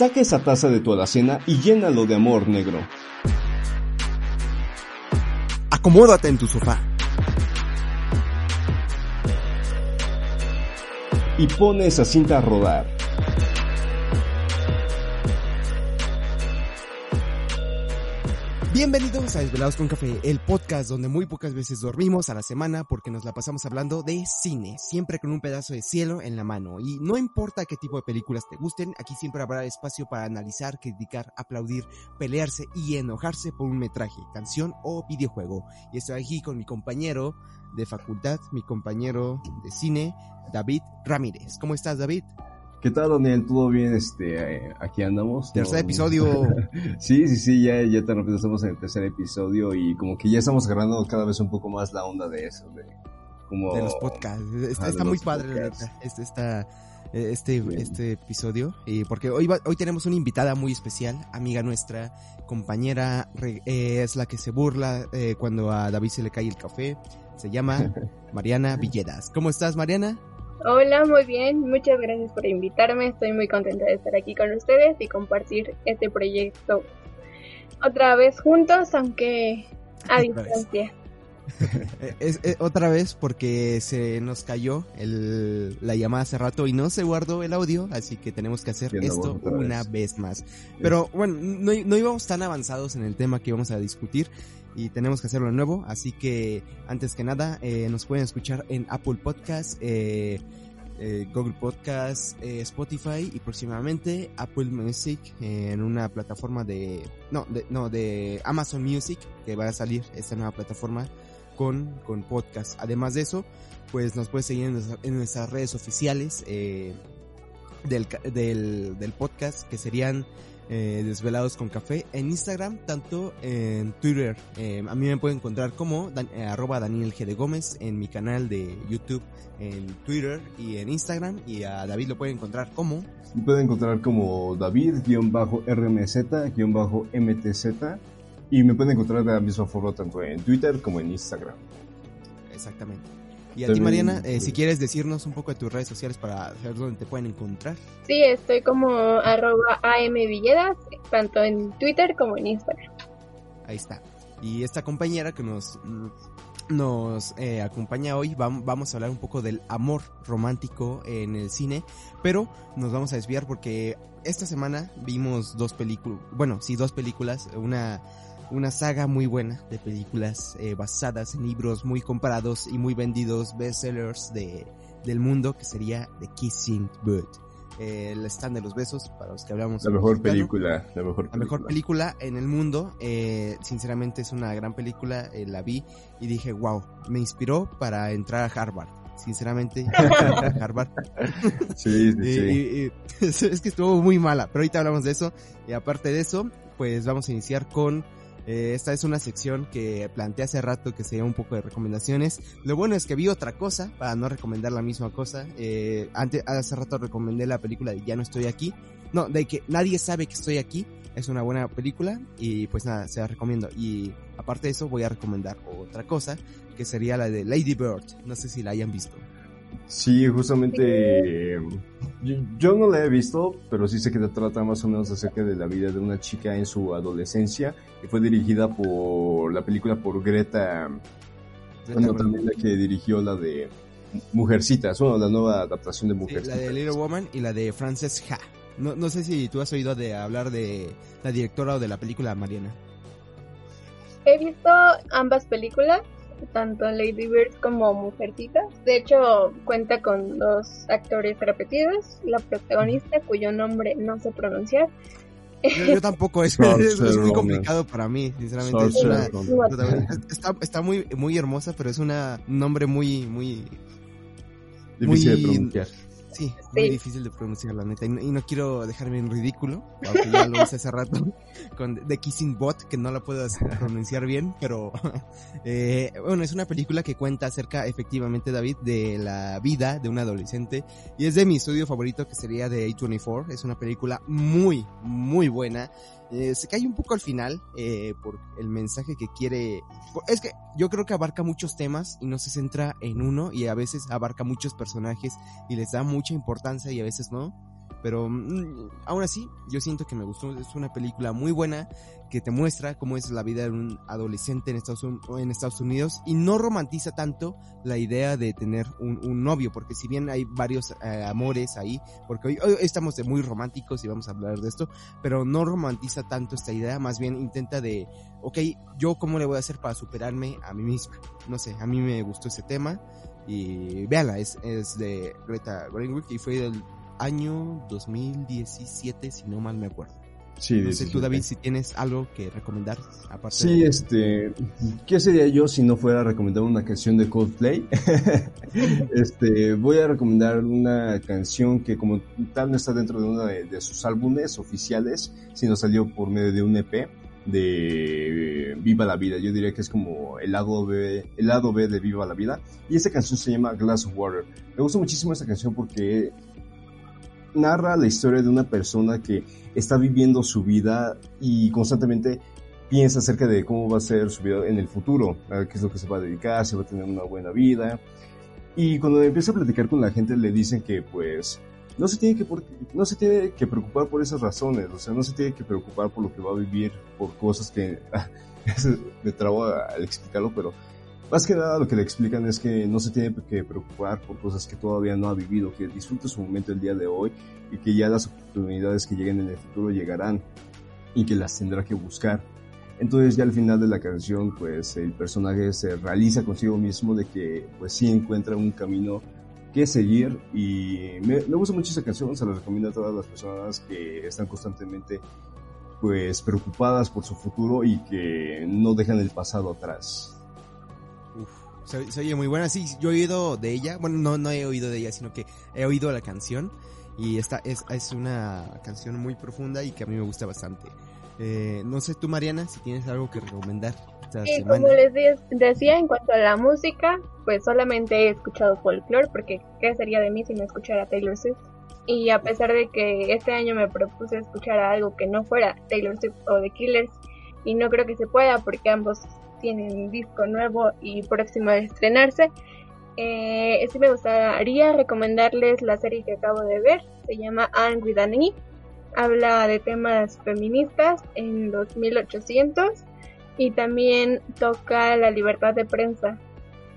Saca esa taza de tu alacena y llénalo de amor negro. Acomódate en tu sofá. Y pone esa cinta a rodar. Bienvenidos a Desvelados con Café, el podcast donde muy pocas veces dormimos a la semana porque nos la pasamos hablando de cine, siempre con un pedazo de cielo en la mano. Y no importa qué tipo de películas te gusten, aquí siempre habrá espacio para analizar, criticar, aplaudir, pelearse y enojarse por un metraje, canción o videojuego. Y estoy aquí con mi compañero de facultad, mi compañero de cine, David Ramírez. ¿Cómo estás, David? ¿Qué tal, Daniel? ¿Todo bien? Este, eh, aquí andamos. Tercer episodio. sí, sí, sí, ya, ya repito, estamos en el tercer episodio y como que ya estamos agarrando cada vez un poco más la onda de eso, de como... De los podcasts. Está, está muy padre, la neta. Este, está, este, este episodio. Y porque hoy, va, hoy tenemos una invitada muy especial, amiga nuestra, compañera, eh, es la que se burla eh, cuando a David se le cae el café. Se llama Mariana Villedas. ¿Cómo estás, Mariana? Hola, muy bien. Muchas gracias por invitarme. Estoy muy contenta de estar aquí con ustedes y compartir este proyecto otra vez juntos, aunque a distancia. es, es, otra vez porque se nos cayó el, la llamada hace rato y no se guardó el audio, así que tenemos que hacer esto una vez. vez más. Pero bueno, no, no íbamos tan avanzados en el tema que íbamos a discutir y tenemos que hacerlo nuevo. Así que antes que nada, eh, nos pueden escuchar en Apple Podcast, eh, eh, Google Podcast, eh, Spotify y próximamente Apple Music en una plataforma de no, de, no, de Amazon Music que va a salir esta nueva plataforma con, con podcast. Además de eso, pues nos puedes seguir en, en nuestras redes oficiales eh, del, del, del podcast que serían eh, Desvelados con Café en Instagram, tanto en Twitter. Eh, a mí me pueden encontrar como dan, eh, arroba Daniel G. de Gómez en mi canal de YouTube, en Twitter y en Instagram. Y a David lo pueden encontrar como... Me pueden encontrar como David-RMZ-MTZ y me pueden encontrar de la misma forma tanto en Twitter como en Instagram. Exactamente. Y a También, ti, Mariana, eh, sí. si quieres decirnos un poco de tus redes sociales para saber dónde te pueden encontrar. Sí, estoy como arroba amvilledas, tanto en Twitter como en Instagram. Ahí está. Y esta compañera que nos, nos eh, acompaña hoy, vamos a hablar un poco del amor romántico en el cine, pero nos vamos a desviar porque esta semana vimos dos películas, bueno, sí, dos películas, una una saga muy buena de películas eh, basadas en libros muy comparados y muy vendidos, bestsellers de, del mundo, que sería The Kissing Booth. Eh, el stand de los besos, para los que hablamos. La mejor mexicano. película, la mejor película. La mejor película en el mundo. Eh, sinceramente es una gran película, eh, la vi y dije, wow, me inspiró para entrar a Harvard. Sinceramente, a Harvard. sí, sí, sí. Y, y, es que estuvo muy mala, pero ahorita hablamos de eso. Y aparte de eso, pues vamos a iniciar con eh, esta es una sección que planteé hace rato que sería un poco de recomendaciones. Lo bueno es que vi otra cosa para no recomendar la misma cosa. Eh, antes, hace rato recomendé la película de Ya no estoy aquí. No, de que nadie sabe que estoy aquí. Es una buena película y pues nada, se la recomiendo. Y aparte de eso voy a recomendar otra cosa que sería la de Lady Bird. No sé si la hayan visto. Sí, justamente yo, yo, no la he visto, pero sí sé que trata más o menos acerca de la vida de una chica en su adolescencia y fue dirigida por la película por Greta, Greta bueno, también la que dirigió la de Mujercitas, bueno, la nueva adaptación de Mujercitas. Sí, la de Little Woman y la de Frances Ha. No, no sé si tú has oído de hablar de la directora o de la película Mariana. He visto ambas películas tanto Lady Bird como Mujercitas. De hecho, cuenta con dos actores repetidos. La protagonista, cuyo nombre no sé pronunciar. Yo, yo tampoco, es, es, es, muy complicado para mí, sinceramente. Es una, está, está muy, muy hermosa, pero es un nombre muy, muy... Difícil muy, de pronunciar. Sí, sí, muy difícil de pronunciar, la neta. Y no, y no, quiero dejarme en ridículo, aunque ya lo hice hace rato, con The Kissing Bot, que no la puedo pronunciar bien, pero eh, bueno, es una película que cuenta acerca, efectivamente, David, de la vida de un adolescente. Y es de mi estudio favorito, que sería de A24. Es una película muy, muy buena. Eh, se cae un poco al final eh, por el mensaje que quiere. Es que yo creo que abarca muchos temas y no se centra en uno y a veces abarca muchos personajes y les da mucha importancia y a veces no. Pero mm, aún así, yo siento que me gustó. Es una película muy buena que te muestra cómo es la vida de un adolescente en Estados, Unidos y no romantiza tanto la idea de tener un, novio, porque si bien hay varios eh, amores ahí, porque hoy, estamos de muy románticos y vamos a hablar de esto, pero no romantiza tanto esta idea, más bien intenta de, ok, yo cómo le voy a hacer para superarme a mí misma. No sé, a mí me gustó ese tema y véanla, es, es de Greta Greenwick y fue del año 2017, si no mal me acuerdo. Sí, no sé tú, David, si tienes algo que recomendar. Aparte sí, este, ¿qué sería yo si no fuera a recomendar una canción de Coldplay? este, voy a recomendar una canción que como tal no está dentro de uno de, sus álbumes oficiales, sino salió por medio de un EP de Viva la Vida. Yo diría que es como el lado B, el lado B de Viva la Vida. Y esa canción se llama Glass of Water. Me gusta muchísimo esa canción porque narra la historia de una persona que está viviendo su vida y constantemente piensa acerca de cómo va a ser su vida en el futuro, a qué es lo que se va a dedicar, si va a tener una buena vida. Y cuando empieza a platicar con la gente le dicen que pues no se tiene que no se tiene que preocupar por esas razones, o sea, no se tiene que preocupar por lo que va a vivir, por cosas que me trabo al explicarlo, pero más que nada lo que le explican es que no se tiene que preocupar por cosas que todavía no ha vivido, que disfrute su momento el día de hoy y que ya las oportunidades que lleguen en el futuro llegarán y que las tendrá que buscar. Entonces ya al final de la canción pues el personaje se realiza consigo mismo de que pues sí encuentra un camino que seguir y me, me gusta mucho esa canción, se la recomiendo a todas las personas que están constantemente pues preocupadas por su futuro y que no dejan el pasado atrás. Se, oye muy buena. Sí, yo he oído de ella. Bueno, no, no he oído de ella, sino que he oído la canción. Y esta es, es una canción muy profunda y que a mí me gusta bastante. Eh, no sé tú, Mariana, si tienes algo que recomendar. Esta sí, como les decía, en cuanto a la música, pues solamente he escuchado folklore, porque ¿qué sería de mí si no escuchara Taylor Swift? Y a pesar de que este año me propuse escuchar algo que no fuera Taylor Swift o The Killers, y no creo que se pueda porque ambos tienen disco nuevo y próximo a estrenarse. Eh, sí me gustaría recomendarles la serie que acabo de ver, se llama Anne with habla de temas feministas en los 1800 y también toca la libertad de prensa.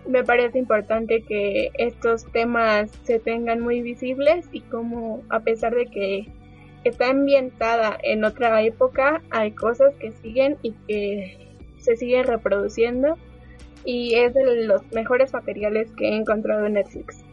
Me parece importante que estos temas se tengan muy visibles y como a pesar de que está ambientada en otra época, hay cosas que siguen y que se sigue reproduciendo y es de los mejores materiales que he encontrado en Netflix.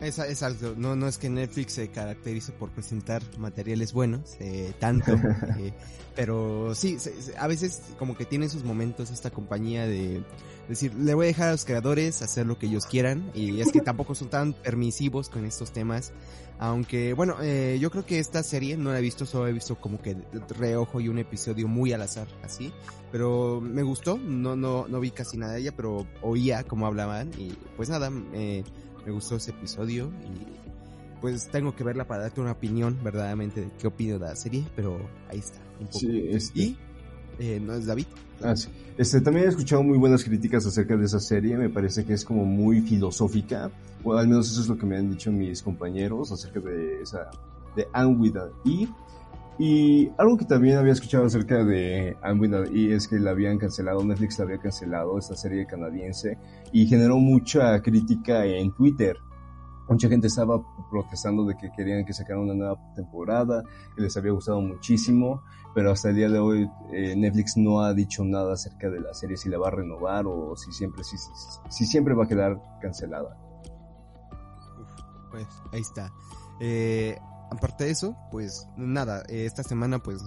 Es, es algo, no, no es que Netflix se caracterice por presentar materiales buenos, eh, tanto, eh, pero sí, a veces como que tiene sus momentos esta compañía de decir, le voy a dejar a los creadores hacer lo que ellos quieran, y es que tampoco son tan permisivos con estos temas, aunque, bueno, eh, yo creo que esta serie no la he visto, solo he visto como que reojo y un episodio muy al azar, así. Pero me gustó, no, no, no vi casi nada de ella, pero oía cómo hablaban y pues nada, me gustó ese episodio y pues tengo que verla para darte una opinión verdaderamente de qué opino de la serie, pero ahí está. Un poco. Sí, este... Y eh, no es David. Ah, sí. Este, también he escuchado muy buenas críticas acerca de esa serie, me parece que es como muy filosófica, o al menos eso es lo que me han dicho mis compañeros acerca de esa, de Anne with E. Y algo que también había escuchado acerca de Anne with E es que la habían cancelado, Netflix la había cancelado, esta serie canadiense, y generó mucha crítica en Twitter mucha gente estaba protestando de que querían que sacaran una nueva temporada, que les había gustado muchísimo, pero hasta el día de hoy eh, Netflix no ha dicho nada acerca de la serie, si la va a renovar o si siempre, si, si siempre va a quedar cancelada. pues ahí está. Eh, aparte de eso, pues nada, eh, esta semana pues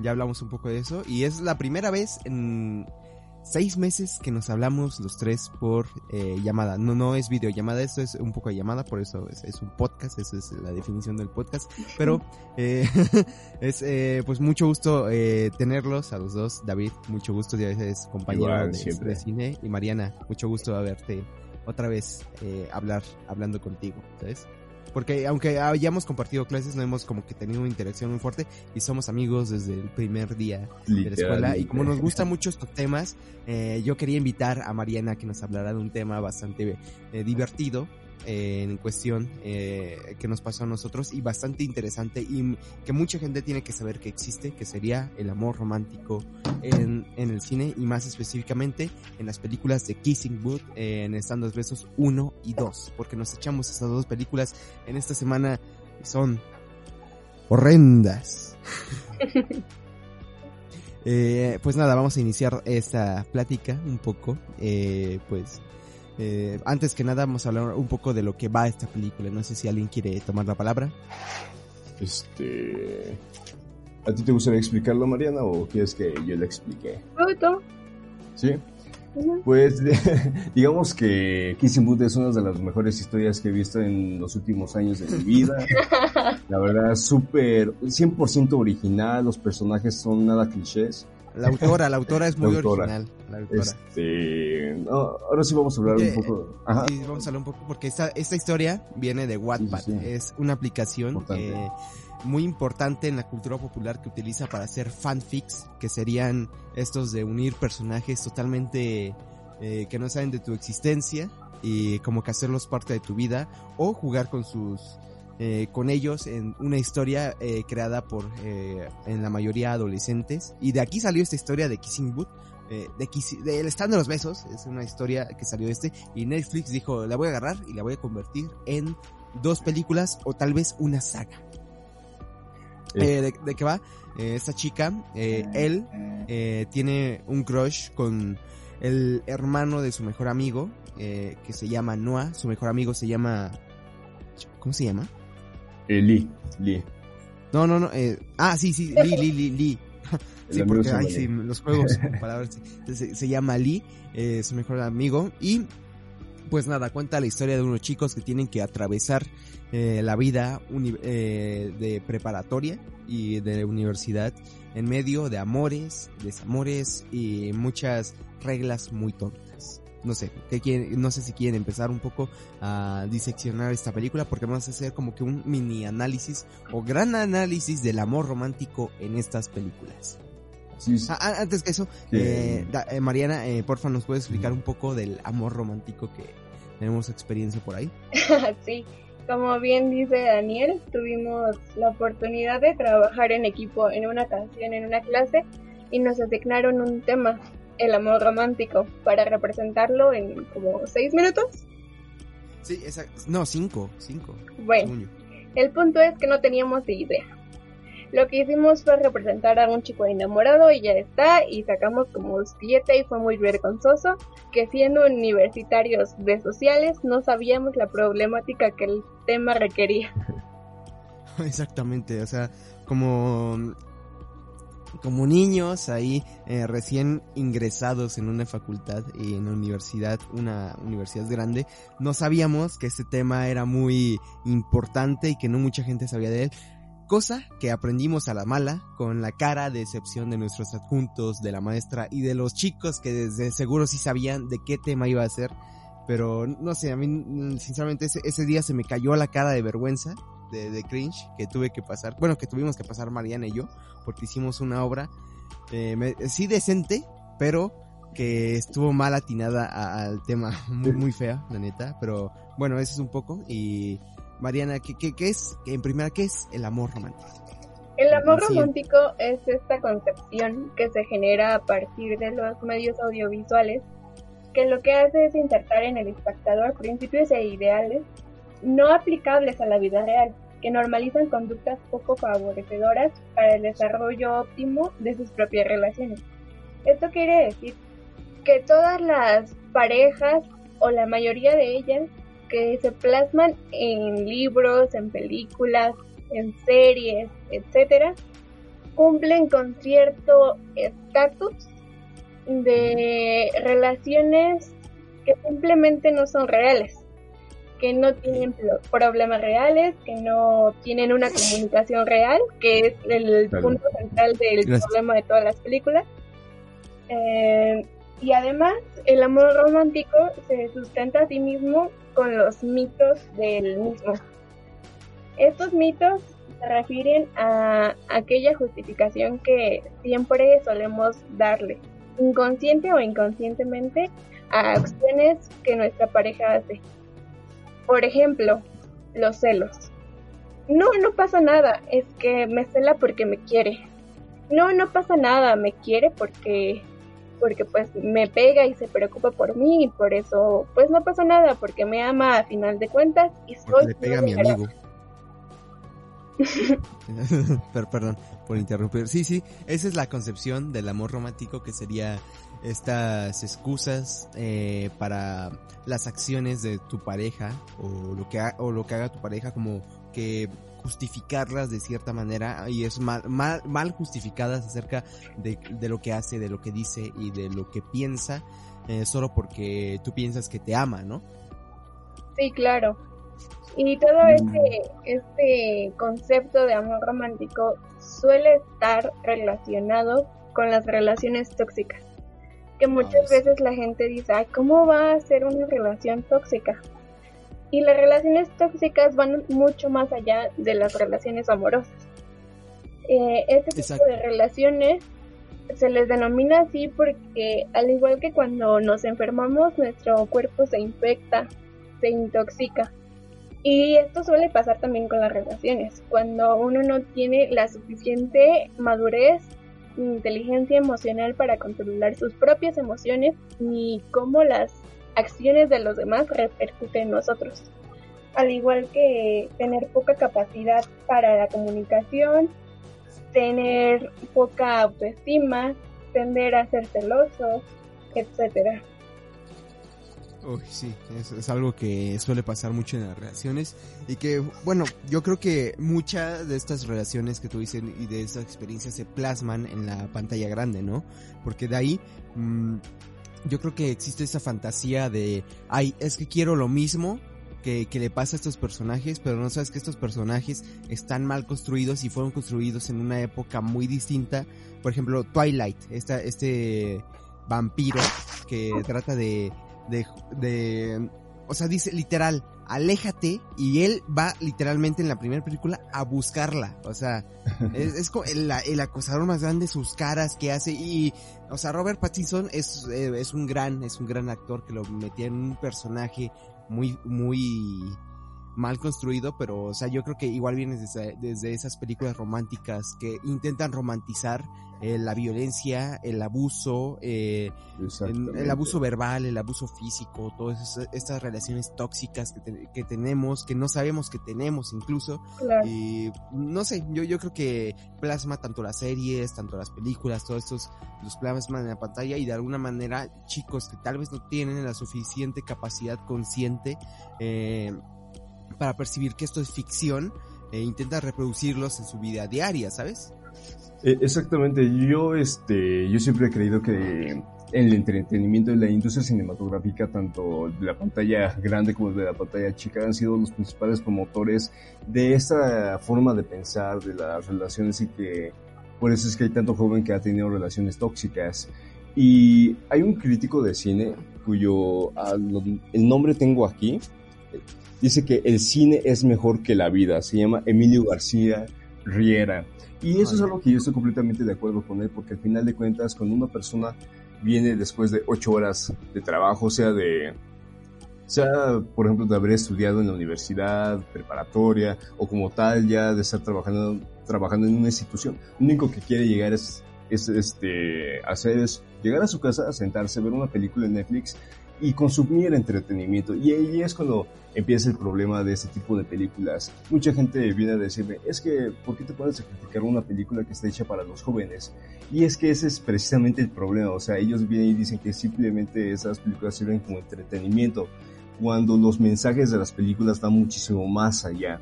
ya hablamos un poco de eso y es la primera vez en seis meses que nos hablamos los tres por eh, llamada. No, no es videollamada, esto es un poco de llamada, por eso es, un podcast, esa es la definición del podcast. Pero eh, es eh, pues mucho gusto eh, tenerlos a los dos. David, mucho gusto, ya eres compañero de, de, cine. Y Mariana, mucho gusto de verte otra vez eh, hablar, hablando contigo, ¿sabes? Porque aunque hayamos compartido clases, no hemos como que tenido una interacción muy fuerte y somos amigos desde el primer día de la escuela. Y como nos gustan mucho estos temas, eh, yo quería invitar a Mariana que nos hablara de un tema bastante eh, divertido eh, en cuestión eh, que nos pasó a nosotros y bastante interesante y que mucha gente tiene que saber que existe, que sería el amor romántico en, en el cine y más específicamente en las películas de Kissing Booth, en Estando dos Besos 1 y 2, porque nos echamos estas dos películas en esta semana son horrendas. Eh, pues nada, vamos a iniciar esta plática un poco. Eh, pues eh, antes que nada vamos a hablar un poco de lo que va esta película. No sé si alguien quiere tomar la palabra. Este, ¿a ti te gustaría explicarlo, Mariana, o quieres que yo le explique? Sí. Pues digamos que Kissing Booth es una de las mejores historias que he visto en los últimos años de mi vida. La verdad, súper, 100% original, los personajes son nada clichés. La autora, la autora es muy original. La autora. Este, ahora sí vamos a hablar un poco. Sí, vamos a hablar un poco porque esta, esta historia viene de Wattpad. Es una aplicación eh, muy importante en la cultura popular que utiliza para hacer fanfics, que serían estos de unir personajes totalmente eh, que no saben de tu existencia y como que hacerlos parte de tu vida o jugar con sus eh, con ellos en una historia eh, creada por eh, en la mayoría adolescentes. Y de aquí salió esta historia de Kissing Booth eh, de, de, El Stand de los Besos. Es una historia que salió de este. Y Netflix dijo la voy a agarrar y la voy a convertir en dos películas o tal vez una saga. Eh, de, de, qué va esta chica él tiene un crush con el hermano de su mejor amigo que se llama Noah. Su mejor amigo se llama ¿cómo se llama? Eh, Lee, Lee. No, no, no. Eh, ah, sí, sí, Lee, Lee, Lee, Lee. sí, porque ay, sí, los juegos con palabras. Se, se, llama Lee, eh, su mejor amigo. Y pues nada, cuenta la historia de unos chicos que tienen que atravesar eh, la vida eh, de preparatoria y de universidad en medio de amores, desamores y muchas reglas muy tontas no sé, que no sé si quieren empezar un poco a diseccionar esta película porque vamos a hacer como que un mini análisis o gran análisis del amor romántico en estas películas. Ah, antes que eso, eh, eh, Mariana, eh, porfa, ¿nos puedes explicar un poco del amor romántico que tenemos experiencia por ahí? sí, como bien dice Daniel, tuvimos la oportunidad de trabajar en equipo en una canción, en una clase, y nos asignaron un tema el amor romántico para representarlo en como seis minutos. Sí, exacto. No, cinco, cinco. Bueno, el punto es que no teníamos idea. Lo que hicimos fue representar a un chico enamorado y ya está, y sacamos como siete y fue muy vergonzoso que siendo universitarios de sociales no sabíamos la problemática que el tema requería. Exactamente, o sea, como como niños ahí eh, recién ingresados en una facultad y en una universidad, una universidad grande, no sabíamos que este tema era muy importante y que no mucha gente sabía de él. Cosa que aprendimos a la mala con la cara de excepción de nuestros adjuntos, de la maestra y de los chicos que desde seguro sí sabían de qué tema iba a ser. Pero no sé, a mí sinceramente ese, ese día se me cayó la cara de vergüenza de, cringe que tuve que pasar, bueno, que tuvimos que pasar Mariana y yo, porque hicimos una obra, eh, sí decente, pero que estuvo mal atinada al tema, muy, muy fea, la neta, pero bueno, eso es un poco. Y Mariana, ¿qué, qué, qué es, en primera, qué es el amor romántico? El amor romántico es esta concepción que se genera a partir de los medios audiovisuales, que lo que hace es insertar en el espectador principios e ideales no aplicables a la vida real, que normalizan conductas poco favorecedoras para el desarrollo óptimo de sus propias relaciones. Esto quiere decir que todas las parejas o la mayoría de ellas que se plasman en libros, en películas, en series, etcétera, cumplen con cierto estatus de relaciones que simplemente no son reales que no tienen problemas reales, que no tienen una comunicación real, que es el punto central del problema de todas las películas. Eh, y además, el amor romántico se sustenta a sí mismo con los mitos del mismo. Estos mitos se refieren a aquella justificación que siempre solemos darle, inconsciente o inconscientemente, a acciones que nuestra pareja hace Por ejemplo, los celos. No, no pasa nada, es que me cela porque me quiere. No, no pasa nada, me quiere porque porque pues me pega y se preocupa por mí y por eso pues no pasa nada porque me ama a final de cuentas y soy le pega a mi amigo. perdón por interrumpir. Sí, sí, esa es la concepción del amor romántico que sería estas excusas eh, para las acciones de tu pareja o lo que o lo que haga tu pareja como que justificarlas de cierta manera y es mal, mal, mal justificadas acerca de, de, lo que hace, de lo que dice y de lo que piensa, eh, solo porque tú piensas que te ama, ¿no? Sí, claro. Y todo mm. este, este concepto de amor romántico suele estar relacionado con las relaciones tóxicas. Que muchas veces la gente dice, ay, ¿cómo va a ser una relación tóxica? Y las relaciones tóxicas van mucho más allá de las relaciones amorosas. Eh, este tipo de relaciones se les denomina así porque al igual que cuando nos enfermamos, nuestro cuerpo se infecta, se intoxica. Y esto suele pasar también con las relaciones. Cuando uno no tiene la suficiente madurez, inteligencia emocional para controlar sus propias emociones, ni cómo las acciones de los demás repercuten en nosotros. Al igual que tener poca capacidad para la comunicación, tener poca autoestima, tender a ser celosos, etcétera. Uy, sí, es, algo que suele pasar mucho en las relaciones y que, bueno, yo creo que muchas de estas relaciones que tú dices y de estas experiencias se plasman en la pantalla grande, ¿no? Porque de ahí mmm, yo creo que existe esa fantasía de, ay, es que quiero lo mismo que, que, le pasa a estos personajes, pero no sabes que estos personajes están mal construidos y fueron construidos en una época muy distinta. Por ejemplo, Twilight, esta, este vampiro que trata de, de, de, o sea, dice literal, aléjate y él va literalmente en la primera película a buscarla. O sea, es, es el, el, acosador más grande, sus caras que hace y, o sea, Robert Pattinson es, eh, es un gran, es un gran actor que lo metía en un personaje muy, muy mal construido, pero, o sea, yo creo que igual viene desde, desde esas películas románticas que intentan romantizar eh, la violencia, el abuso, eh, el, el, abuso verbal, el abuso físico, todas esas, estas relaciones tóxicas que, te, que, tenemos, que no sabemos que tenemos incluso. Claro. Y no sé, yo, yo creo que plasma tanto las series, tanto las películas, todos estos los plasman en la pantalla y de alguna manera chicos que tal vez no tienen la suficiente capacidad consciente eh, para percibir que esto es ficción, e intenta reproducirlos en su vida diaria, ¿sabes? Exactamente, yo este, yo siempre he creído que el entretenimiento de la industria cinematográfica, tanto de la pantalla grande como de la pantalla chica, han sido los principales promotores de esta forma de pensar de las relaciones y que por eso es que hay tanto joven que ha tenido relaciones tóxicas. Y hay un crítico de cine cuyo ah, el nombre tengo aquí. Dice que el cine es mejor que la vida. Se llama Emilio García Riera. Y eso es algo que yo estoy completamente de acuerdo con él, porque al final de cuentas, cuando una persona viene después de ocho horas de trabajo, sea de, sea, por ejemplo, de haber estudiado en la universidad preparatoria o como tal ya de estar trabajando, trabajando en una institución, lo único que quiere llegar es, es este, hacer es llegar a su casa, sentarse, ver una película en Netflix y consumir entretenimiento. Y ahí es cuando empieza el problema de este tipo de películas. Mucha gente viene a decirme, es que, ¿por qué te a criticar una película que está hecha para los jóvenes? Y es que ese es precisamente el problema. O sea, ellos vienen y dicen que simplemente esas películas sirven como entretenimiento, cuando los mensajes de las películas van muchísimo más allá.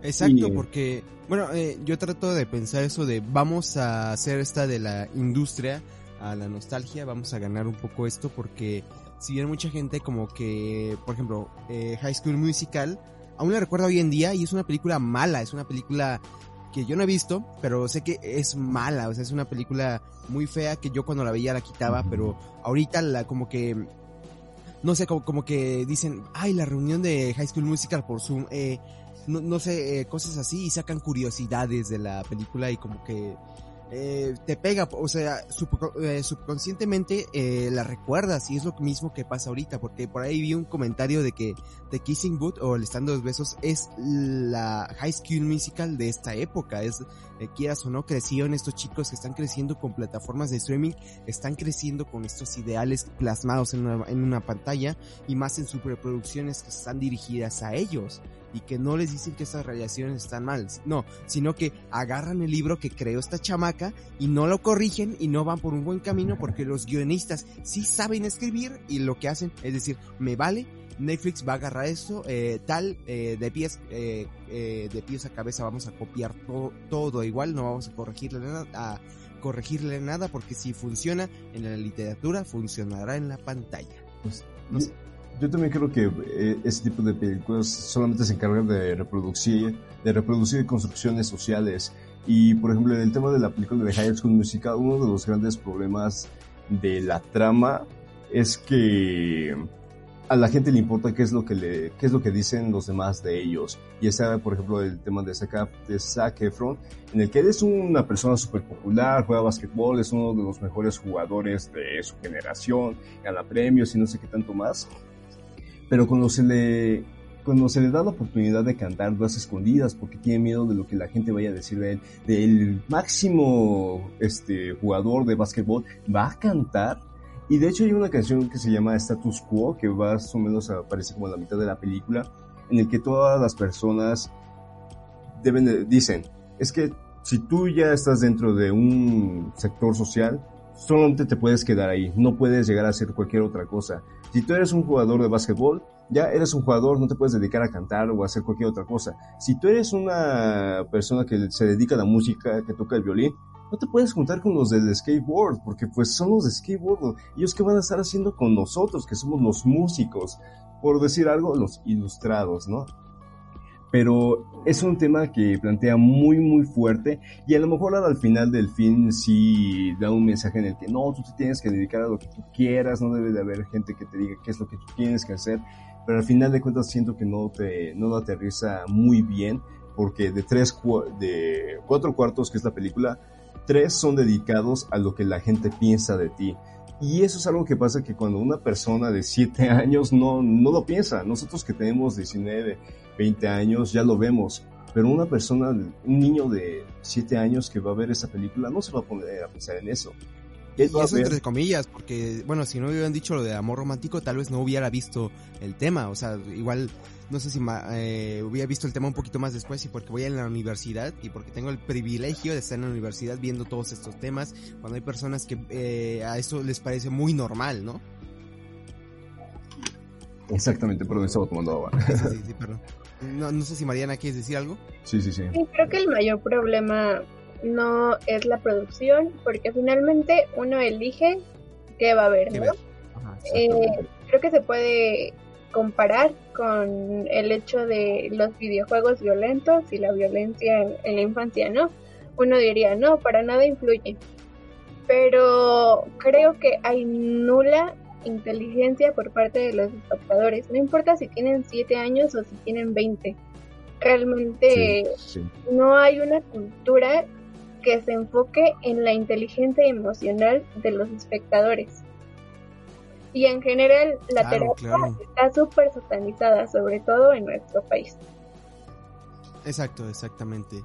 Exacto, y, porque, bueno, eh, yo trato de pensar eso de vamos a hacer esta de la industria a la nostalgia, vamos a ganar un poco esto porque si bien mucha gente como que, por ejemplo, eh, High School Musical, aún la recuerda hoy en día y es una película mala, es una película que yo no he visto, pero sé que es mala, o sea, es una película muy fea que yo cuando la veía la quitaba, pero ahorita la como que no sé, como, como que dicen, ay, la reunión de High School Musical por Zoom, eh, no, no sé, eh, cosas así y sacan curiosidades de la película y como que eh, te pega, o sea, eh, subconscientemente eh, la recuerdas y es lo mismo que pasa ahorita, porque por ahí vi un comentario de que The Kissing Boot o El Estando Besos es la High School Musical de esta época, es, eh, quieras o no, crecieron estos chicos que están creciendo con plataformas de streaming, están creciendo con estos ideales plasmados en una, en una pantalla y más en sus reproducciones que están dirigidas a ellos y que no les dicen que estas relaciones están mal, no, sino que agarran el libro que creó esta chamaca y no lo corrigen y no van por un buen camino porque los guionistas sí saben escribir y lo que hacen es decir, me vale, Netflix va a agarrar esto, eh, tal, eh, de pies, eh, eh, de pies a cabeza vamos a copiar todo, todo igual, no vamos a corregirle nada, a corregirle nada porque si funciona en la literatura, funcionará en la pantalla. Pues, no sé. Yo también creo que eh, ese tipo de películas solamente se encargan de reproducir, de reproducir construcciones sociales. Y por ejemplo, en el tema de la película de High School Musical, uno de los grandes problemas de la trama es que a la gente le importa qué es lo que le, qué es lo que dicen los demás de ellos. Y esa, por ejemplo, el tema de Zac, Zac Efron, en el que él es una persona súper popular, juega básquetbol, es uno de los mejores jugadores de su generación, gana premios y no sé qué tanto más. Pero cuando se le cuando se le da la oportunidad de cantar dos escondidas porque tiene miedo de lo que la gente vaya a decir de él, del máximo este jugador de básquetbol va a cantar y de hecho hay una canción que se llama Status Quo que más o menos aparece como en la mitad de la película en el que todas las personas deben dicen es que si tú ya estás dentro de un sector social solamente te puedes quedar ahí no puedes llegar a hacer cualquier otra cosa si tú eres un jugador de básquetbol, ya eres un jugador, no te puedes dedicar a cantar o a hacer cualquier otra cosa. Si tú eres una persona que se dedica a la música, que toca el violín, no te puedes juntar con los del skateboard, porque pues son los de skateboard. Ellos que van a estar haciendo con nosotros, que somos los músicos, por decir algo, los ilustrados, ¿no? pero es un tema que plantea muy muy fuerte y a lo mejor al final del film sí da un mensaje en el que no, tú te tienes que dedicar a lo que tú quieras, no debe de haber gente que te diga qué es lo que tú tienes que hacer, pero al final de cuentas siento que no te no lo aterriza muy bien porque de tres de cuatro cuartos que es la película, tres son dedicados a lo que la gente piensa de ti. Y eso es algo que pasa que cuando una persona de 7 años no, no lo piensa. Nosotros que tenemos 19, 20 años ya lo vemos. Pero una persona, un niño de 7 años que va a ver esa película no se va a poner a pensar en eso. Y eso entre comillas, porque, bueno, si no hubieran dicho lo de amor romántico, tal vez no hubiera visto el tema. O sea, igual, no sé si eh, hubiera visto el tema un poquito más después y porque voy a la universidad y porque tengo el privilegio de estar en la universidad viendo todos estos temas, cuando hay personas que eh, a eso les parece muy normal, ¿no? Exactamente, perdón, estaba tomando agua. Sí, sí, perdón. No, no sé si Mariana quieres decir algo. Sí, sí, sí. Sí, creo que el mayor problema no es la producción, porque finalmente uno elige qué va a ver, ¿no? eh, creo que se puede comparar con el hecho de los videojuegos violentos y la violencia en, en la infancia, ¿no? Uno diría, no, para nada influye. Pero creo que hay nula inteligencia por parte de los espectadores. No importa si tienen 7 años o si tienen 20. Realmente sí, sí. no hay una cultura que se enfoque en la inteligencia emocional de los espectadores. Y en general la claro, terapia claro. está súper satanizada, sobre todo en nuestro país. Exacto, exactamente.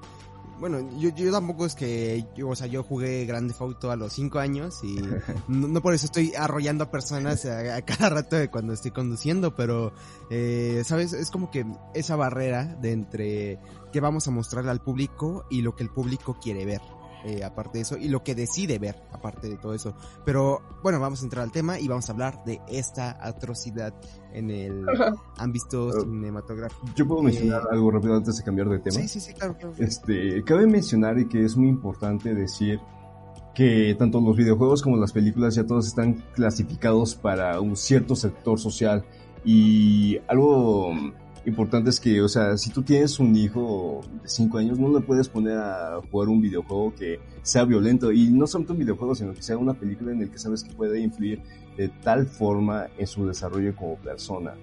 Bueno, yo, yo tampoco es que, yo, o sea, yo jugué Grande Auto a los 5 años y no, no, por eso estoy arrollando a personas a, a cada rato de cuando estoy conduciendo, pero, eh, ¿sabes? Es como que esa barrera de entre qué vamos a mostrarle al público y lo que el público quiere ver. Eh, aparte de eso, y lo que decide ver, aparte de todo eso. Pero bueno, vamos a entrar al tema y vamos a hablar de esta atrocidad en el ámbito uh, cinematográfico. Yo puedo mencionar eh, algo rápido antes de cambiar de tema. Sí, sí, sí, claro, claro. Este, cabe mencionar y que es muy importante decir que tanto los videojuegos como las películas ya todos están clasificados para un cierto sector social y algo importante es que, o sea, si tú tienes un hijo de 5 años, no le puedes poner a jugar un videojuego que sea violento. Y no solamente un videojuego, sino que sea una película en la que sabes que puede influir de tal forma en su desarrollo como persona.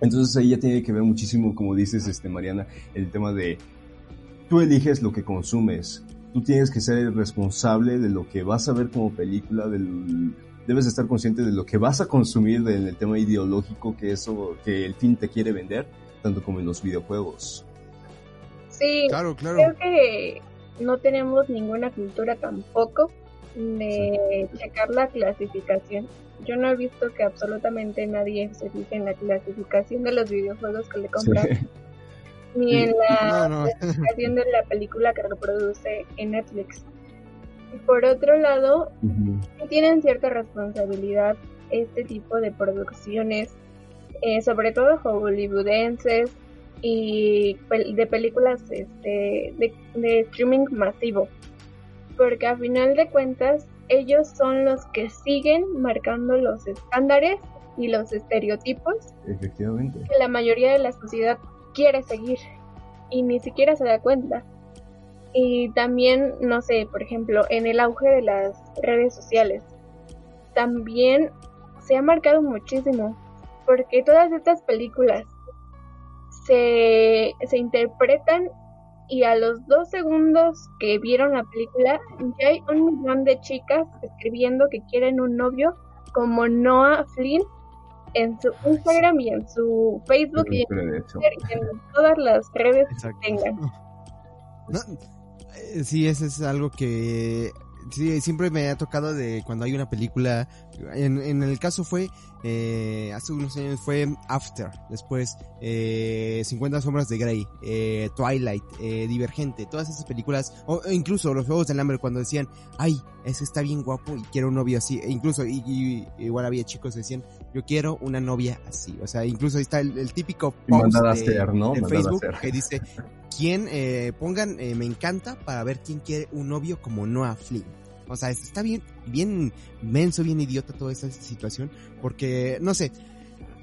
Entonces ahí ya tiene que ver muchísimo, como dices, este, Mariana, el tema de tú eliges lo que consumes. tú tienes que ser el responsable de lo que vas a ver como película, debes estar consciente de lo que vas a consumir en el tema ideológico que eso, que el fin te quiere vender, tanto como en los videojuegos. Sí, claro, claro. creo que no tenemos ninguna cultura tampoco de checar la clasificación. Yo no he visto que absolutamente nadie se fije en la clasificación de los videojuegos que le compran. Ni en la clasificación de la película que reproduce en Netflix. Y por otro lado, tienen cierta responsabilidad este tipo de producciones, eh, sobre todo hollywoodenses y de películas este, de, de streaming masivo porque a final de cuentas ellos son los que siguen marcando los estándares y los estereotipos Efectivamente. que la mayoría de la sociedad quiere seguir y ni siquiera se da cuenta. Y también, no sé, por ejemplo, en el auge de las redes sociales, también se ha marcado muchísimo, porque todas estas películas se, se interpretan y a los dos segundos que vieron la película ya hay un millón de chicas escribiendo que quieren un novio como Noah Flynn en su Instagram y en su Facebook y en, todas las redes que tengan. Eh, sí, eso es algo que sí, siempre me ha tocado de cuando hay una película, en, en el caso fue, eh, hace unos años fue After, después eh, 50 sombras de Grey, eh, Twilight, eh, Divergente, todas esas películas, o incluso los Juegos del Hambre cuando decían, ay, ese está bien guapo y quiero un novio así, e incluso y, igual había chicos que decían, yo quiero una novia así, o sea, incluso ahí está el, típico post de, ¿no? Facebook que dice, quién eh, pongan eh, me encanta para ver quién quiere un novio como Noah Flynn. O sea, está bien, bien menso, bien idiota toda esta situación, porque, no sé,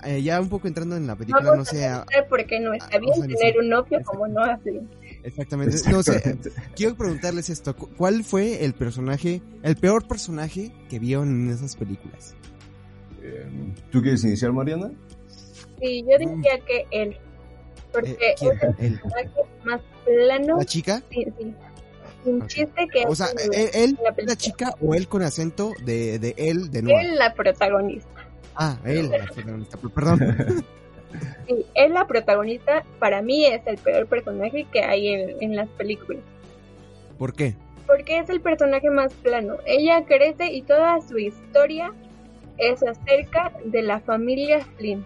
eh, ya un poco entrando en la película, no, sé... porque no está bien tener un novio como Noah Flynn. Exactamente. No sé, quiero preguntarles esto. ¿Cuál fue el personaje, el peor personaje que vieron en esas películas? ¿Tú quieres iniciar, Mariana? Sí, yo diría que él. Porque eh, es el más plano. ¿La chica? Sí, sí. Un chiste que. O sea, él, la, chica o él con acento de, de él, de nuevo. Él, la protagonista. Ah, él, la protagonista, perdón. Sí, él, la protagonista, para mí es el peor personaje que hay en, en las películas. ¿Por qué? Porque es el personaje más plano. Ella crece y toda su historia es acerca de la familia Flynn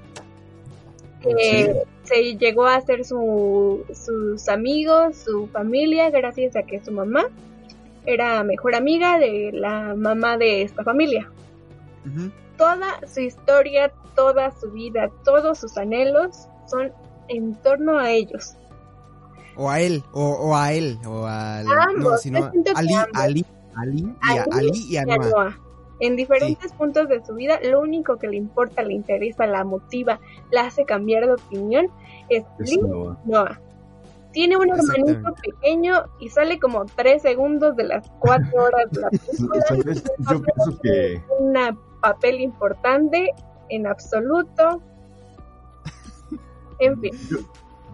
que se llegó a ser su, sus amigos, su familia, gracias a que su mamá era mejor amiga de la mamá de esta familia. Toda su historia, toda su vida, todos sus anhelos son en torno a ellos. O a él, o, a él, o a... no, sino Ali, Ali, Ali, y a, Ali y a Noah en diferentes puntos de su vida, lo único que le importa, le interesa, la motiva, la hace cambiar de opinión es, Noah. Tiene un hermanito pequeño y sale como tres segundos de las cuatro horas de la película. Yo pienso que... Un papel importante en absoluto. En fin.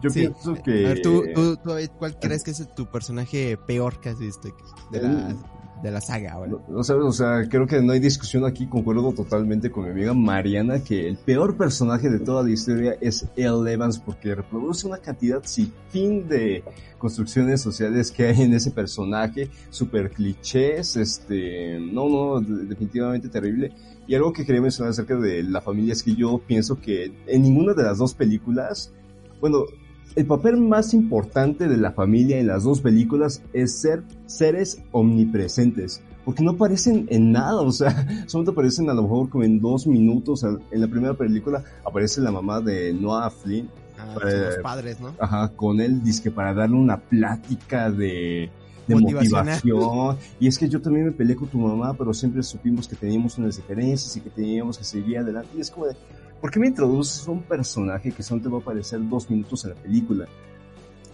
Yo, pienso que... A ver, ¿tú, tú, ¿cuál crees que es tu personaje peor que has visto de la de la saga. No, sabes, o sea, creo que no hay discusión aquí, concuerdo totalmente con mi amiga Mariana que el peor personaje de toda la historia es El Evans porque reproduce una cantidad sin fin de construcciones sociales que hay en ese personaje, super clichés, este, no, no, definitivamente terrible. Y algo que quería mencionar acerca de la familia es que yo pienso que en ninguna de las dos películas, bueno, el papel más importante de la familia en las dos películas es ser seres omnipresentes. Porque no aparecen en nada, o sea, solamente aparecen a lo mejor como en dos minutos. En la primera película aparece la mamá de Noah Flynn. Ah, los padres, ¿no? Ajá, con él, que para darle una plática de, motivación. Y es que yo también me peleé con tu mamá, pero siempre supimos que teníamos unas diferencias y que teníamos que seguir adelante. Y es como de, ¿Por qué me introduces un personaje que solo te va a aparecer dos minutos en la película?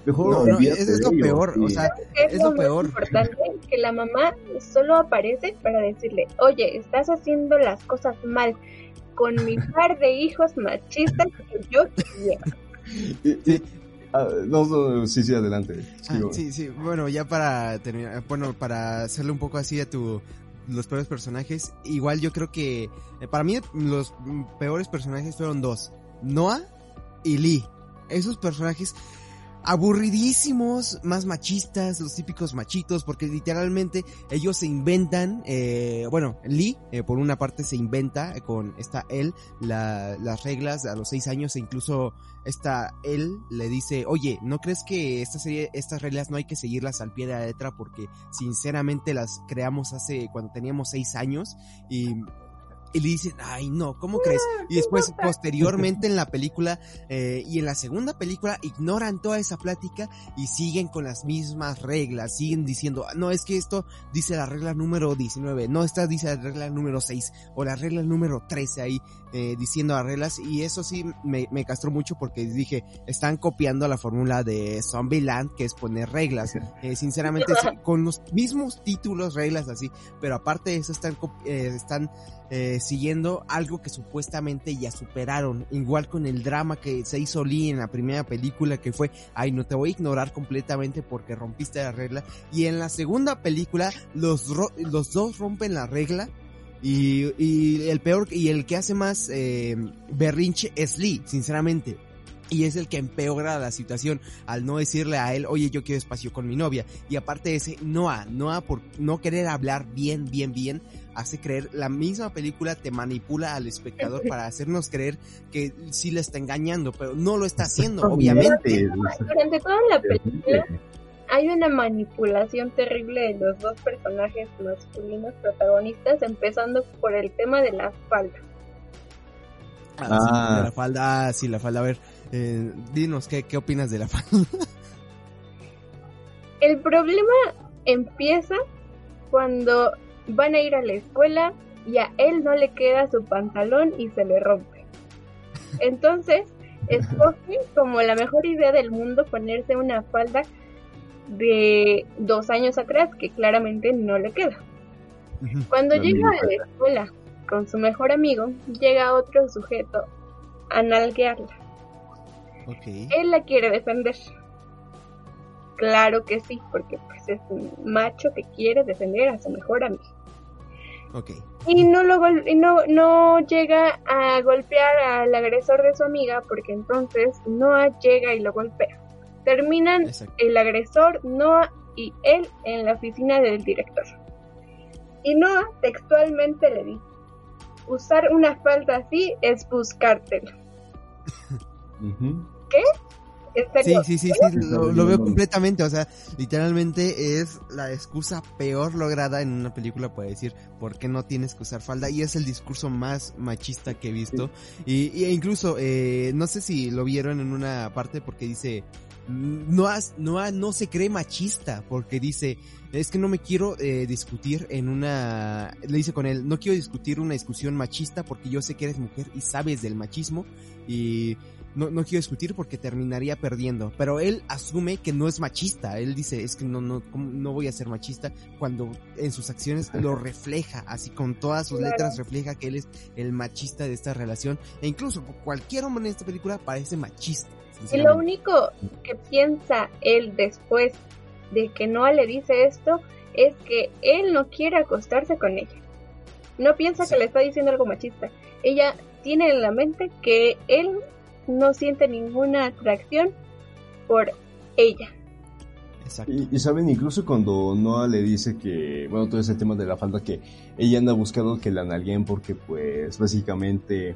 Mejor no, es, lo peor, o sea, es, lo, peor. importante que la mamá solo aparece para decirle, oye, estás haciendo las cosas mal con mi par de hijos machistas que yo quiero. Ah, no, sí, sí, adelante. Ah, sí, sí, bueno, ya para terminar, bueno, para hacerle un poco así a tu, los peores personajes, igual yo creo que, eh, para mí los peores personajes fueron dos, Noah y Lee. Esos personajes aburridísimos, más machistas, los típicos machitos, porque literalmente ellos se inventan, eh, bueno, Lee, eh, por una parte se inventa con esta él las reglas a los seis años e incluso esta él le dice, oye, ¿no crees que esta serie, estas reglas no hay que seguirlas al pie de la letra porque sinceramente las creamos hace cuando teníamos seis años y y le dicen, ay no, ¿cómo crees? Y después, posteriormente en la película eh, y en la segunda película, ignoran toda esa plática y siguen con las mismas reglas, siguen diciendo, no, es que esto dice la regla número 19, no, esta dice la regla número 6 o la regla número 13 ahí eh, diciendo las reglas y eso sí me, me castró mucho porque dije, están copiando la fórmula de Zombieland que es poner reglas. Eh, sinceramente, con los mismos títulos, reglas así, pero aparte de eso están, eh, están eh, siguiendo algo que supuestamente ya superaron. Igual con el drama que se hizo Lee en la primera película que fue, ay, no te voy a ignorar completamente porque rompiste la regla. Y en la segunda película los, los dos rompen la regla. Y, y el peor, y el que hace más eh, berrinche es Lee, sinceramente y es el que empeora la situación al no decirle a él, oye, yo quiero espacio con mi novia. Y aparte de ese, Noah, Noah por no querer hablar bien, bien, bien, hace creer, la misma película te manipula al espectador para hacernos creer que sí le está engañando, pero no lo está haciendo, obviamente. Durante toda la película hay una manipulación terrible de los dos personajes masculinos protagonistas, empezando por el tema de la falda. Ah, ah. la falda, ah, sí, la falda. A ver, eh, dinos, ¿qué, ¿qué opinas de la falda? El problema empieza cuando van a ir a la escuela y a él no le queda su pantalón y se le rompe. Entonces, escoge como la mejor idea del mundo ponerse una falda de dos años atrás que claramente no le queda. Cuando llega a la escuela con su mejor amigo, llega otro sujeto a nalguearla. Él la quiere defender. Claro que sí, porque pues es un macho que quiere defender a su mejor amigo. Y no lo no, no llega a golpear al agresor de su amiga porque entonces Noah llega y lo golpea. Terminan el agresor, Noah y él en la oficina del director. Y Noah textualmente le dice, usar una falda así es buscártelo. ¿Qué? Sí, sí, sí, sí, lo, veo completamente, o sea, literalmente es la excusa peor lograda en una película para decir por qué no tienes que usar falda y es el discurso más machista que he visto. Y, e incluso eh, no sé si lo vieron en una parte porque dice no, no, no se cree machista porque dice es que no me quiero eh, discutir en una le dice con él no quiero discutir una discusión machista porque yo sé que eres mujer y sabes del machismo y no, no quiero discutir porque terminaría perdiendo. Pero él asume que no es machista. Él dice, es que no, no, no voy a ser machista cuando en sus acciones lo refleja, así con todas sus letras refleja que él es el machista de esta relación. E incluso cualquier hombre en esta película parece machista. Y lo único que piensa él después de que Noah le dice esto es que él no quiere acostarse con ella. No piensa que le está diciendo algo machista. Ella tiene en la mente que él no siente ninguna atracción por ella. Y, saben, incluso cuando Noah le dice que, bueno, todo ese tema de la falda, que ella anda buscando que la analguen porque, pues, básicamente,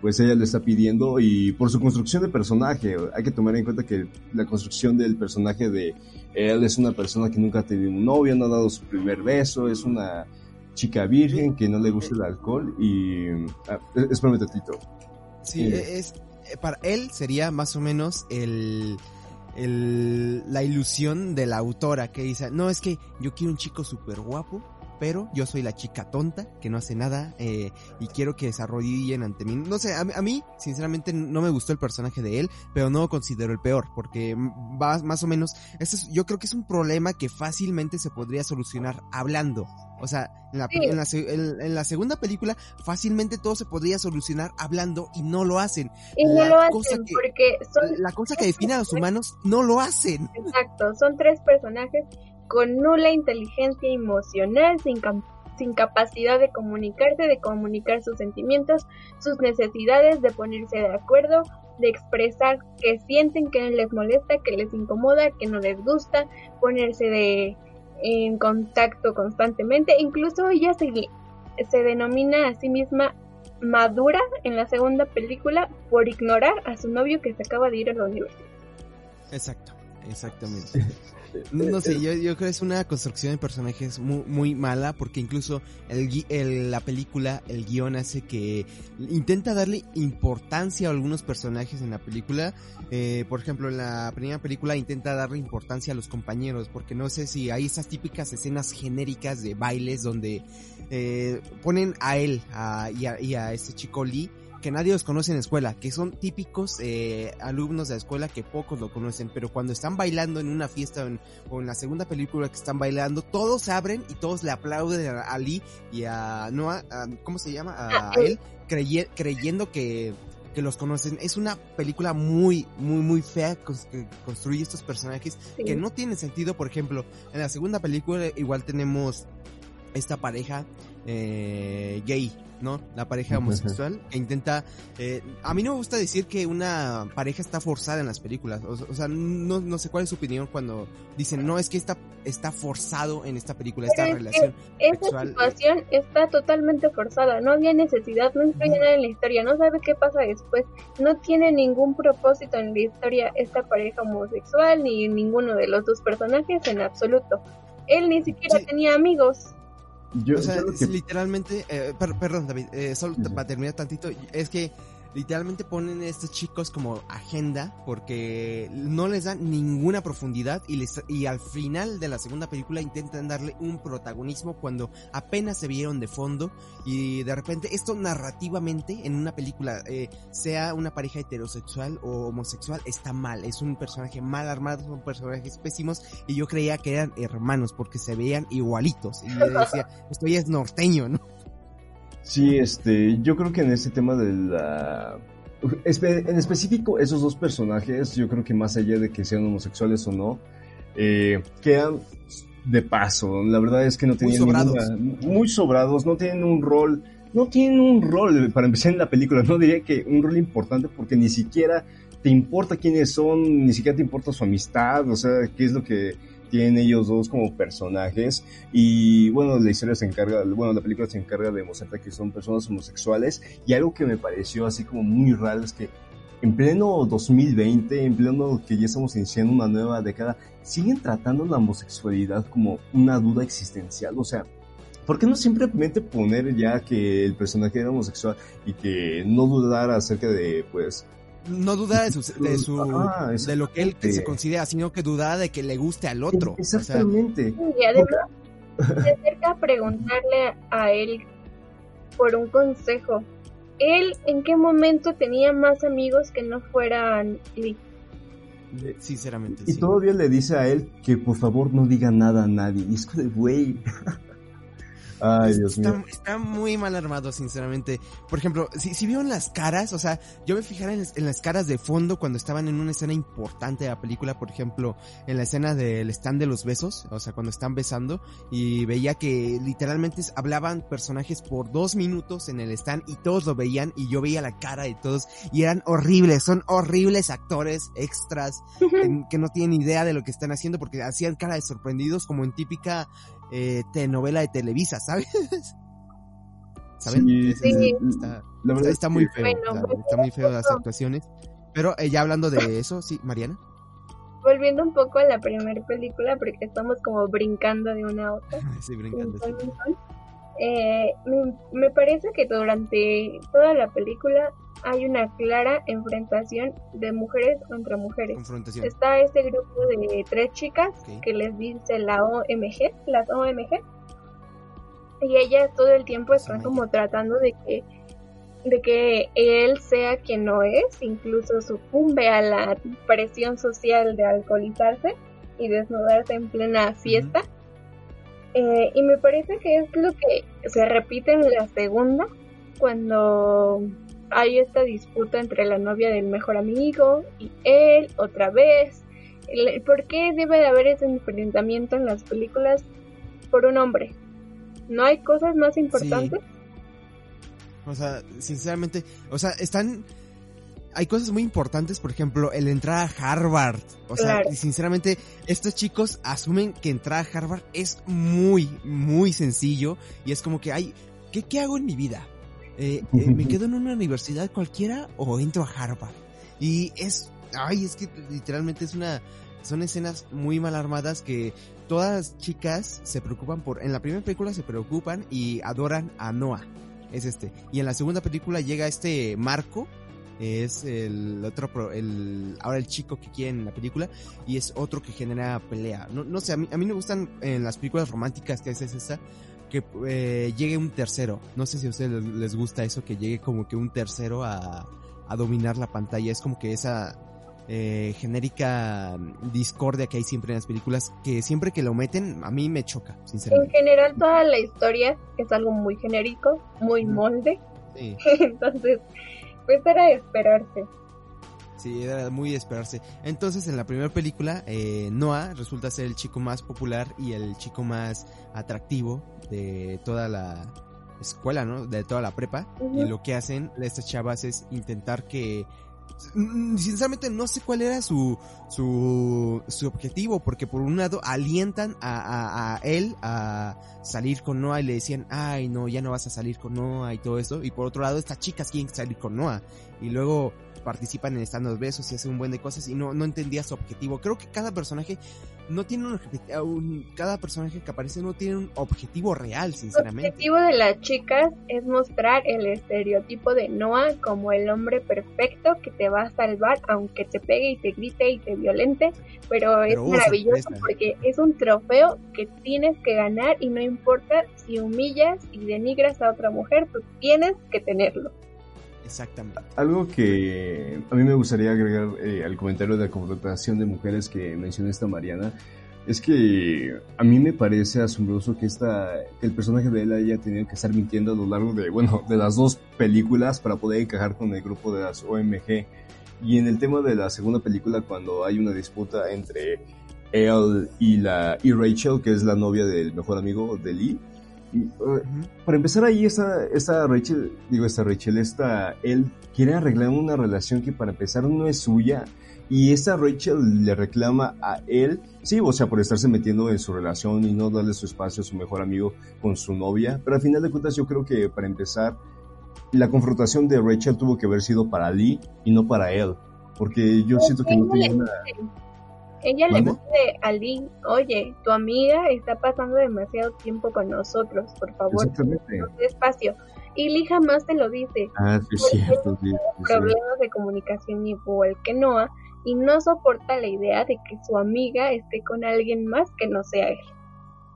pues ella le está pidiendo y por su construcción de personaje, hay que tomar en cuenta que la construcción del personaje de él es una persona que nunca ha tenido un novio, no ha dado su primer beso, es una chica virgen que no le gusta el alcohol y... Ah, espérame un tantito. Sí, es, eh, para él sería más o menos el, el, la ilusión de la autora que dice, no, es que yo quiero un chico súper guapo, pero yo soy la chica tonta que no hace nada eh, y quiero que desarrollen ante mí. No sé, a, mí, sinceramente, no me gustó el personaje de él, pero no lo considero el peor, porque va más o menos, es, yo creo que es un problema que fácilmente se podría solucionar hablando. O sea, en la, en, la, segunda película fácilmente todo se podría solucionar hablando y no lo hacen. Y no lo hacen porque La cosa que define a los humanos no lo hacen. Exacto, son tres personajes con nula inteligencia emocional, sin, sin capacidad de comunicarse, de comunicar sus sentimientos, sus necesidades, de ponerse de acuerdo, de expresar que sienten, que les molesta, que les incomoda, que no les gusta, ponerse de en contacto constantemente. Incluso ella se, se denomina a sí misma madura en la segunda película por ignorar a su novio que se acaba de ir a la universidad. Exacto, exactamente. No, sé, yo, yo, creo que es una construcción de personajes muy, muy mala porque incluso el, la película, el guion hace que intenta darle importancia a algunos personajes en la película. Eh, por ejemplo, en la primera película intenta darle importancia a los compañeros porque no sé si hay esas típicas escenas genéricas de bailes donde eh, ponen a él y, a, y a este chico Lee que nadie los conoce en la escuela, que son típicos eh, alumnos de la escuela que pocos lo conocen, pero cuando están bailando en una fiesta o en, la segunda película que están bailando, todos se abren y todos le aplauden a Lee y a Noah, ¿cómo se llama? A, él, creyendo que, que los conocen. Es una película muy, muy, muy fea que construye estos personajes que no tiene sentido. Por ejemplo, en la segunda película igual tenemos esta pareja eh, gay ¿no? La pareja homosexual que intenta... Eh, a mí no me gusta decir que una pareja está forzada en las películas. O, sea, no, no, sé cuál es su opinión cuando dicen, no, es que está, está forzado en esta película, esta relación. Esa situación está totalmente forzada. No había necesidad, no influye nada en la historia, no sabe qué pasa después. No tiene ningún propósito en la historia esta pareja homosexual ni ninguno de los dos personajes en absoluto. Él ni siquiera tenía amigos o sea, literalmente, eh, perdón David, eh, solo para terminar tantito, es que literalmente ponen a estos chicos como agenda porque no les dan ninguna profundidad y, les, y al final de la segunda película intentan darle un protagonismo cuando apenas se vieron de fondo y de repente esto narrativamente en una película, eh, sea una pareja heterosexual o homosexual, está mal, es un personaje mal armado, son personajes pésimos y yo creía que eran hermanos porque se veían igualitos y yo decía, esto ya es norteño, ¿no? Sí, este, yo creo que en este tema de la... En específico, esos dos personajes, yo creo que más allá de que sean homosexuales o no, eh, quedan de paso. La verdad es que no tienen muy sobrados. muy sobrados, no tienen un rol, no tienen un rol para empezar en la película. No diría que un rol importante porque ni siquiera te importa quiénes son, ni siquiera te importa su amistad, o sea, qué es lo que tienen ellos dos como personajes. Y bueno, la historia se encarga, bueno, la película se encarga de mostrar que son personas homosexuales. Y algo que me pareció así como muy raro es que en pleno 2020, en pleno que ya estamos iniciando una nueva década, siguen tratando la homosexualidad como una duda existencial, o sea, ¿por qué no simplemente poner ya que el personaje era homosexual y que no dudar acerca de, pues, no duda de, su, de, su, de lo que él se considera, sino que duda de que le guste al otro. Exactamente. y además, se acerca a preguntarle a él por un consejo. Él, ¿en qué momento tenía más amigos que no fueran Lee? Sinceramente. Y todavía le dice a él que por favor no diga nada a nadie. Y es de, güey. Ay, Dios está, mío. Está muy mal armado, sinceramente. Por ejemplo, si, si vieron las caras, o sea, yo me fijara en, las caras de fondo cuando estaban en una escena importante de la película, por ejemplo, en la escena del stand de los besos, o sea, cuando están besando, y veía que literalmente hablaban personajes por dos minutos en el stand y todos lo veían y yo veía la cara de todos y eran horribles, son horribles actores extras que no tienen idea de lo que están haciendo porque hacían cara de sorprendidos como en típica eh, telenovela de Televisa, ¿sabes? ¿Saben? Sí, Está, la verdad está, muy feo, está muy feo las actuaciones. Pero eh, ya hablando de eso, sí, Mariana. Volviendo un poco a la primera película, porque estamos como brincando de una a otra. sí, brincando. Eh, me, me, parece que durante toda la película hay una clara enfrentación de mujeres contra mujeres. Está este grupo de tres chicas que les dice la OMG, las OMG. y ella todo el tiempo está como tratando de que de que él sea quien no es, incluso sucumbe a la presión social de alcoholizarse y desnudarse en plena fiesta. Eh, y me parece que es lo que se repite en la segunda, cuando hay esta disputa entre la novia del mejor amigo y él otra vez. ¿Por qué debe de haber ese enfrentamiento en las películas por un hombre? ¿No hay cosas más importantes? O sea, sinceramente, o sea, están hay cosas muy importantes, por ejemplo, el entrar a Harvard. O sea, sinceramente, estos chicos asumen que entrar a Harvard es muy, muy sencillo. Y es como que, hay, ¿qué, qué hago en mi vida? Eh, eh, ¿Me quedo en una universidad cualquiera o entro a Harvard? Y es, ay, es que literalmente es una, son escenas muy mal armadas que todas chicas se preocupan por, en la primera película se preocupan y adoran a Noah es este. Y en la segunda película llega este Marco, es el otro, el, ahora el chico que quiere en la película, y es otro que genera pelea. No, no sé, a mí, a mí me gustan en las películas románticas que es esta, que eh, llegue un tercero. No sé si a ustedes les, gusta eso, que llegue como que un tercero a, a dominar la pantalla. Es como que esa eh, genérica discordia que hay siempre en las películas, que siempre que lo meten, a mí me choca, sinceramente. En general, toda la historia es algo muy genérico, muy molde. Entonces, pues era de esperarse. Sí, era muy de esperarse. Entonces, en la primera película, eh, Noah resulta ser el chico más popular y el chico más atractivo de toda la escuela, ¿no? De toda la prepa. Y lo que hacen estas chavas es intentar que Mm, sinceramente no sé cuál era su, su, su objetivo, porque por un lado alientan a, a, él a salir con Noah y le decían, ay no, ya no vas a salir con Noah y todo eso, y por otro lado estas chicas quieren salir con Noah, y luego participan en estando besos y hacen un buen de cosas y no, no entendía su objetivo. Creo que cada personaje no tiene un, cada personaje que aparece no tiene un objetivo real, sinceramente. El objetivo de las chicas es mostrar el estereotipo de Noah como el hombre perfecto que te va a salvar aunque te pegue y te grite y te violente, pero, es oh, maravilloso porque es un trofeo que tienes que ganar y no importa si humillas y denigras a otra mujer, tú tienes que tenerlo. Exactamente. Algo que a mí me gustaría agregar eh, al comentario de la confrontación de mujeres que mencionó esta Mariana es que a mí me parece asombroso que esta que el personaje de él haya tenido que estar mintiendo a lo largo de bueno de las dos películas para poder encajar con el grupo de las OMG y en el tema de la segunda película cuando hay una disputa entre él y la y Rachel que es la novia del mejor amigo de Lee Uh, para empezar ahí, esta, esta Rachel, digo, esta Rachel, esta, él quiere arreglar una relación que para empezar no es suya. Y esta Rachel le reclama a él, sí, o sea, por estarse metiendo en su relación y no darle su espacio a su mejor amigo con su novia. Pero al final de cuentas yo creo que para empezar, la confrontación de Rachel tuvo que haber sido para Lee y no para él. Porque yo siento que no tiene una ella le dice a Lee, oye, tu amiga está pasando demasiado tiempo con nosotros, por favor, espacio. Y Lee jamás te lo dice. Ah, sí, cierto, Problemas de comunicación igual que Noah, y no soporta la idea de que su amiga esté con alguien más que no sea él.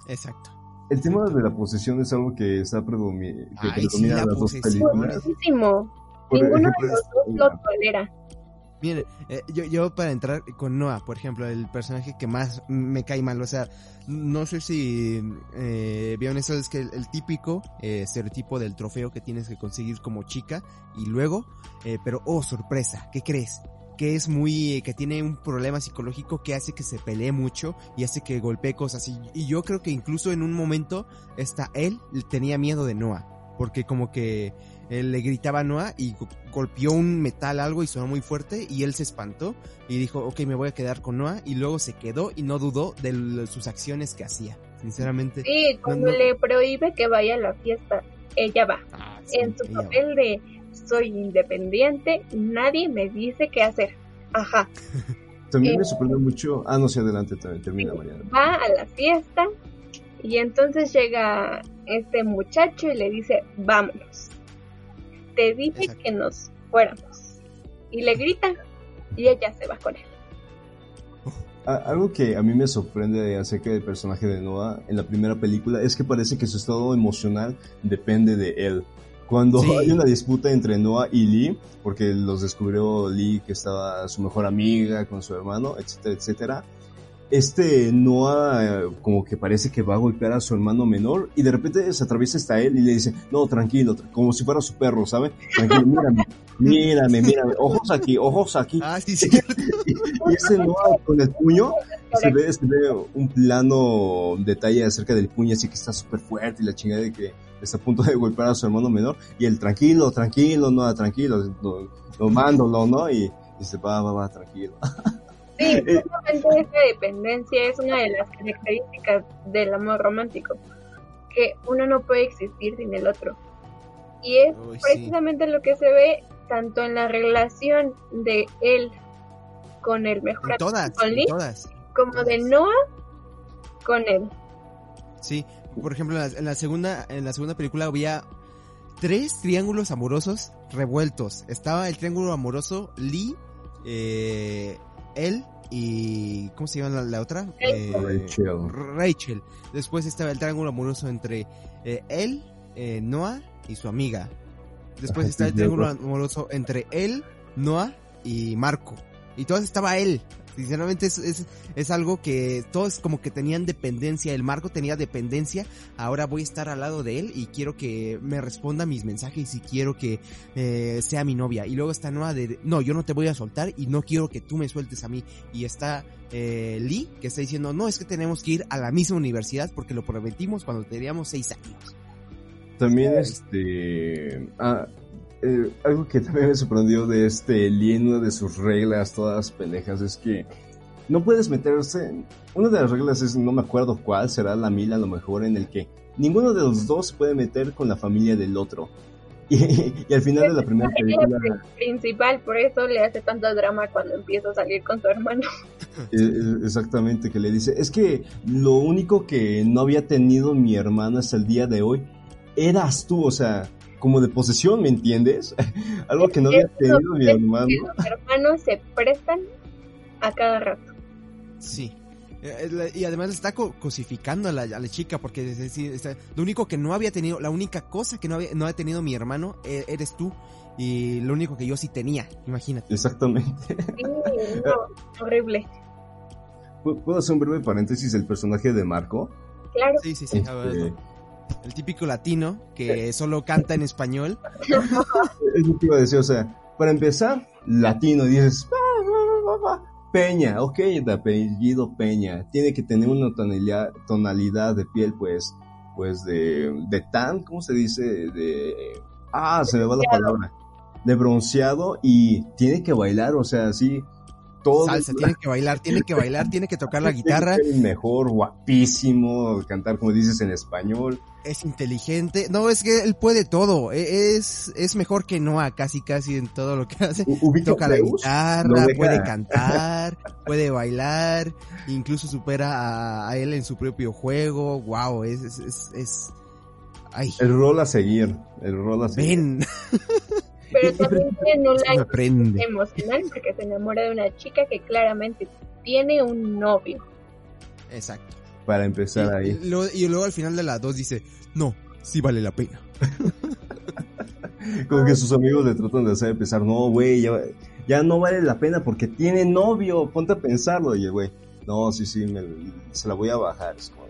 Exacto. El tema de la posesión es algo que está predomina, que predomina en las dos películas. Muchísimo. Ninguno de los dos lo tolera. Miren, eh, yo, yo para entrar con Noah, por ejemplo, el personaje que más me cae mal, o sea, no sé si eh, vieron eso, es que el, típico eh, estereotipo del trofeo que tienes que conseguir como chica y luego, eh, pero oh, sorpresa, ¿qué crees? que es muy, que tiene un problema psicológico que hace que se pelee mucho y hace que golpee cosas. Y, yo creo que incluso en un momento, está él tenía miedo de Noah, porque como que él le gritaba a Noah y golpeó un metal algo y sonó muy fuerte y él se espantó y dijo, ok, me voy a quedar con Noah y luego se quedó y no dudó de sus acciones que hacía, sinceramente. Sí, cuando le prohíbe que vaya a la fiesta, ella va. Ah, en su papel de soy independiente, nadie me dice qué hacer. Ajá. También me eh, sorprende mucho. Ah, no sé, adelante, termina mañana. Va a la fiesta y entonces llega este muchacho y le dice, vámonos te dije que nos fuéramos. Y le grita y ella se va con él. algo que a mí me sorprende acerca del personaje de Noah en la primera película es que parece que su estado emocional depende de él. Cuando hay una disputa entre Noah y Lee, porque los descubrió Lee que estaba su mejor amiga con su hermano, etcétera, etcétera, este Noah eh, como que parece que va a golpear a su hermano menor y de repente se atraviesa hasta él y le dice, no, tranquilo, como si fuera su perro, ¿sabe? Tranquilo, mírame, mírame, mírame, ojos aquí, ojos aquí. Ah, sí, sí. Y, ese Noah con el puño, se ve, se ve un plano detalle acerca del puño, así que está súper fuerte y la chingada de que está a punto de golpear a su hermano menor y el tranquilo, tranquilo, Noah, tranquilo, lo, lo mando, ¿no? Y dice, va, va, va, tranquilo. Sí, eh, justamente esa dependencia es una de las características del amor romántico, que uno no puede existir sin el otro. Y es precisamente lo que se ve tanto en la relación de él con el mejor todas, con Lee, como de Noah con él. Sí, por ejemplo, en la, segunda en la segunda película había tres triángulos amorosos revueltos. Estaba el triángulo amoroso Lee, eh, él y ¿cómo se llama la, otra? Eh, Rachel. Rachel. Después estaba el triángulo amoroso entre eh, él, eh, Noah y su amiga. Después está el triángulo amoroso entre él, Noah y Marco. Y todo estaba él. Sinceramente es, es, es, algo que todos como que tenían dependencia. El Marco tenía dependencia. Ahora voy a estar al lado de él y quiero que me responda mis mensajes y quiero que eh, sea mi novia. Y luego está Noah de, no, yo no te voy a soltar y no quiero que tú me sueltes a mí. Y está eh, Lee que está diciendo, no, es que tenemos que ir a la misma universidad porque lo prometimos cuando teníamos seis años. También este... Ah, eh, algo que también me sorprendió de este Lee una de sus reglas todas pendejas es que no puedes meterse. Una de las reglas es, no me acuerdo cuál, será la mil a lo mejor, en el que ninguno de los dos se puede meter con la familia del otro. Y, al final de la primera película. principal, por eso le hace tanto drama cuando empieza a salir con su hermano. Exactamente, que le dice: Es que lo único que no había tenido mi hermano hasta el día de hoy eras tú, o sea como de posesión, ¿me entiendes? Algo que no había tenido mi hermano. Los hermanos se prestan a cada rato. Sí. Eh, y además está cosificando a la, chica porque lo único que no había tenido, la única cosa que no había, no había tenido mi hermano e, eres tú y lo único que yo sí tenía, imagínate. Exactamente. Sí, horrible. ¿Puedo hacer un breve paréntesis del personaje de Marco? Claro. Sí, sí, sí. Este, el típico latino que solo canta en español. Es lo que iba a decir, o sea, para empezar, latino, dices, Peña, ok, de apellido Peña, tiene que tener una tonalidad, tonalidad de piel, pues, pues de, de tan, ¿cómo se dice? De, ah, se me va la palabra, de bronceado y tiene que bailar, o sea, así, todo. Salsa, tiene que bailar, tiene que bailar, tiene que tocar la guitarra. mejor, guapísimo, cantar como dices en español es inteligente. No, es que él puede todo. E, es, es mejor que Noah casi casi en todo lo que hace. Toca la guitarra, puede cantar, puede bailar, incluso supera a, él en su propio juego. Wow, es, es, es, Ay. El rol a seguir, el rol a seguir. Ven. Pero también tiene un emocional porque se enamora de una chica que claramente tiene un novio. Exacto para empezar ahí. Y luego, al final de la 2 dice, no, sí vale la pena. Como que sus amigos le tratan de hacer pensar, no, güey, ya, no vale la pena porque tiene novio, ponte a pensarlo. Y el güey, no, sí, sí, se la voy a bajar. Es como,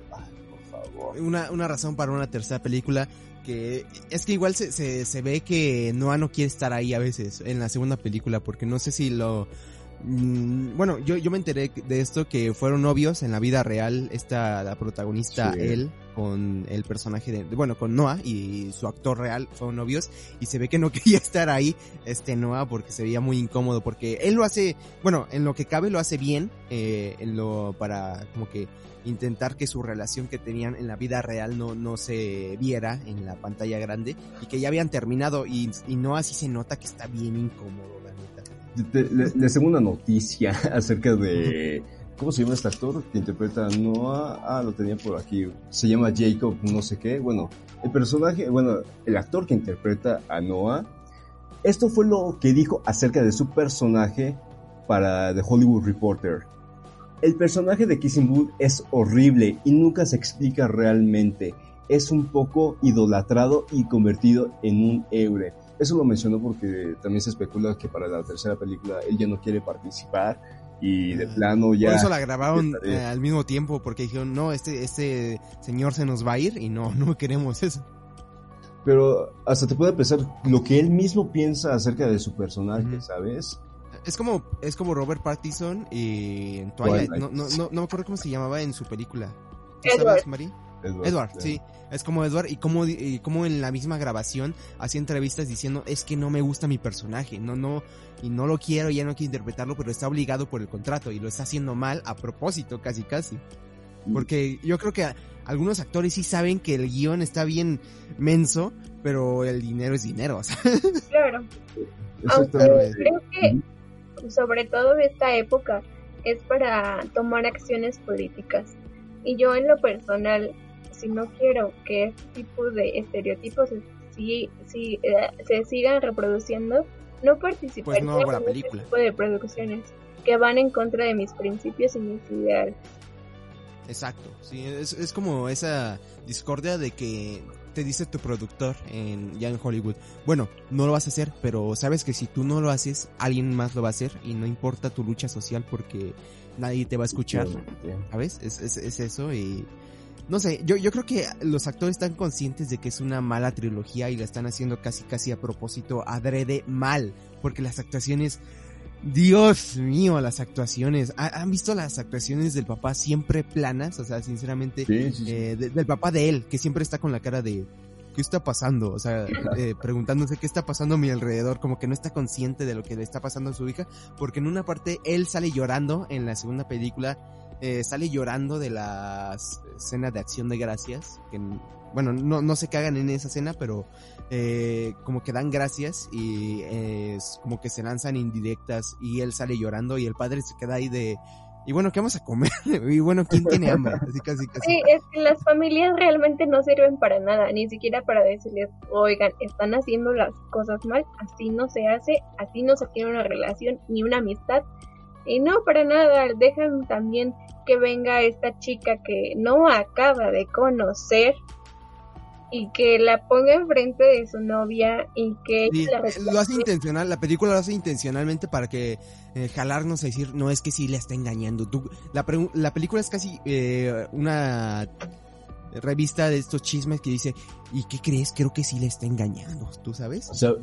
por favor. Una, una razón para una tercera película que es que igual se, se, se ve que Noah no quiere estar ahí a veces en la segunda película porque no sé si lo Mm, bueno, yo, yo me enteré de esto que fueron novios en la vida real, esta la protagonista, él, con el personaje de, bueno, con Noah y su actor real fueron novios y se ve que no quería estar ahí, este Noah, porque se veía muy incómodo, porque él lo hace, bueno, en lo que cabe lo hace bien, eh, en lo, para como que intentar que su relación que tenían en la vida real no, no se viera en la pantalla grande y que ya habían terminado y, y Noah sí se nota que está bien incómodo les tengo una noticia acerca de. ¿Cómo se llama este actor que interpreta a Noah? Ah, lo tenía por aquí. Se llama Jacob, no sé qué. Bueno, el personaje, bueno, el actor que interpreta a Noah. Esto fue lo que dijo acerca de su personaje para The Hollywood Reporter. el personaje de Kissing Booth es horrible y nunca se explica realmente. Es un poco idolatrado y convertido en un héroe. Eso lo menciono porque también se especula que para la tercera película él ya no quiere participar y de plano ya... Por eso la grabaron eh, al mismo tiempo porque dijeron, no, este, este señor se nos va a ir y no, no queremos eso. Pero hasta te puede pensar lo que él mismo piensa acerca de su personaje, ¿sabes? Es como, es como Robert Pattinson y en Twilight. No, no, no, no me acuerdo cómo se llamaba en su película. Edward. Sabes, Edward, sí. Es como Edward y como, y como en la misma grabación hacía entrevistas diciendo es que no me gusta mi personaje, no, no, y no lo quiero, ya no quiero interpretarlo, pero está obligado por el contrato y lo está haciendo mal a propósito, casi casi. Mm. Porque yo creo que algunos actores sí saben que el guion está bien menso, pero el dinero es dinero. O sea. Claro. Aunque creo que sobre todo esta época, es para tomar acciones políticas. Y yo en lo personal, si no quiero que este tipo de estereotipos si, si, eh, se sigan reproduciendo, no participaré pues en este tipo de producciones que van en contra de mis principios y mis ideales. Exacto, sí, es, es como esa discordia de que te dice tu productor en, ya en Hollywood, bueno, no lo vas a hacer, pero sabes que si tú no lo haces, alguien más lo va a hacer y no importa tu lucha social porque nadie te va a escuchar, ¿sabes? Es, es, es eso y... No sé, yo, yo creo que los actores están conscientes de que es una mala trilogía y la están haciendo casi casi a propósito, adrede mal, porque las actuaciones Dios mío, las actuaciones. ¿Han visto las actuaciones del papá siempre planas? O sea, sinceramente, eh, del papá de él, que siempre está con la cara de ¿qué está pasando? O sea, eh, preguntándose qué está pasando a mi alrededor, como que no está consciente de lo que le está pasando a su hija, porque en una parte él sale llorando en la segunda película, eh, sale llorando de la escena de acción de gracias, que bueno, no, no se cagan en esa escena, pero eh, como que dan gracias y es como que se lanzan indirectas y él sale llorando y el padre se queda ahí de y bueno, ¿qué vamos a comer? y bueno, ¿quién tiene hambre? Sí, es que las familias realmente no sirven para nada, ni siquiera para decirles, oigan, están haciendo las cosas mal, así no se hace, así no se tiene una relación ni una amistad. Y no, para nada, dejan también que venga esta chica que no acaba de conocer y que la ponga enfrente de su novia y que lo hace intencional la película lo hace intencionalmente para que eh, jalarnos a decir no es que sí le está engañando Tú, la, la película es casi eh, una revista de estos chismes que dice y qué crees creo que sí le está engañando tú sabes o sea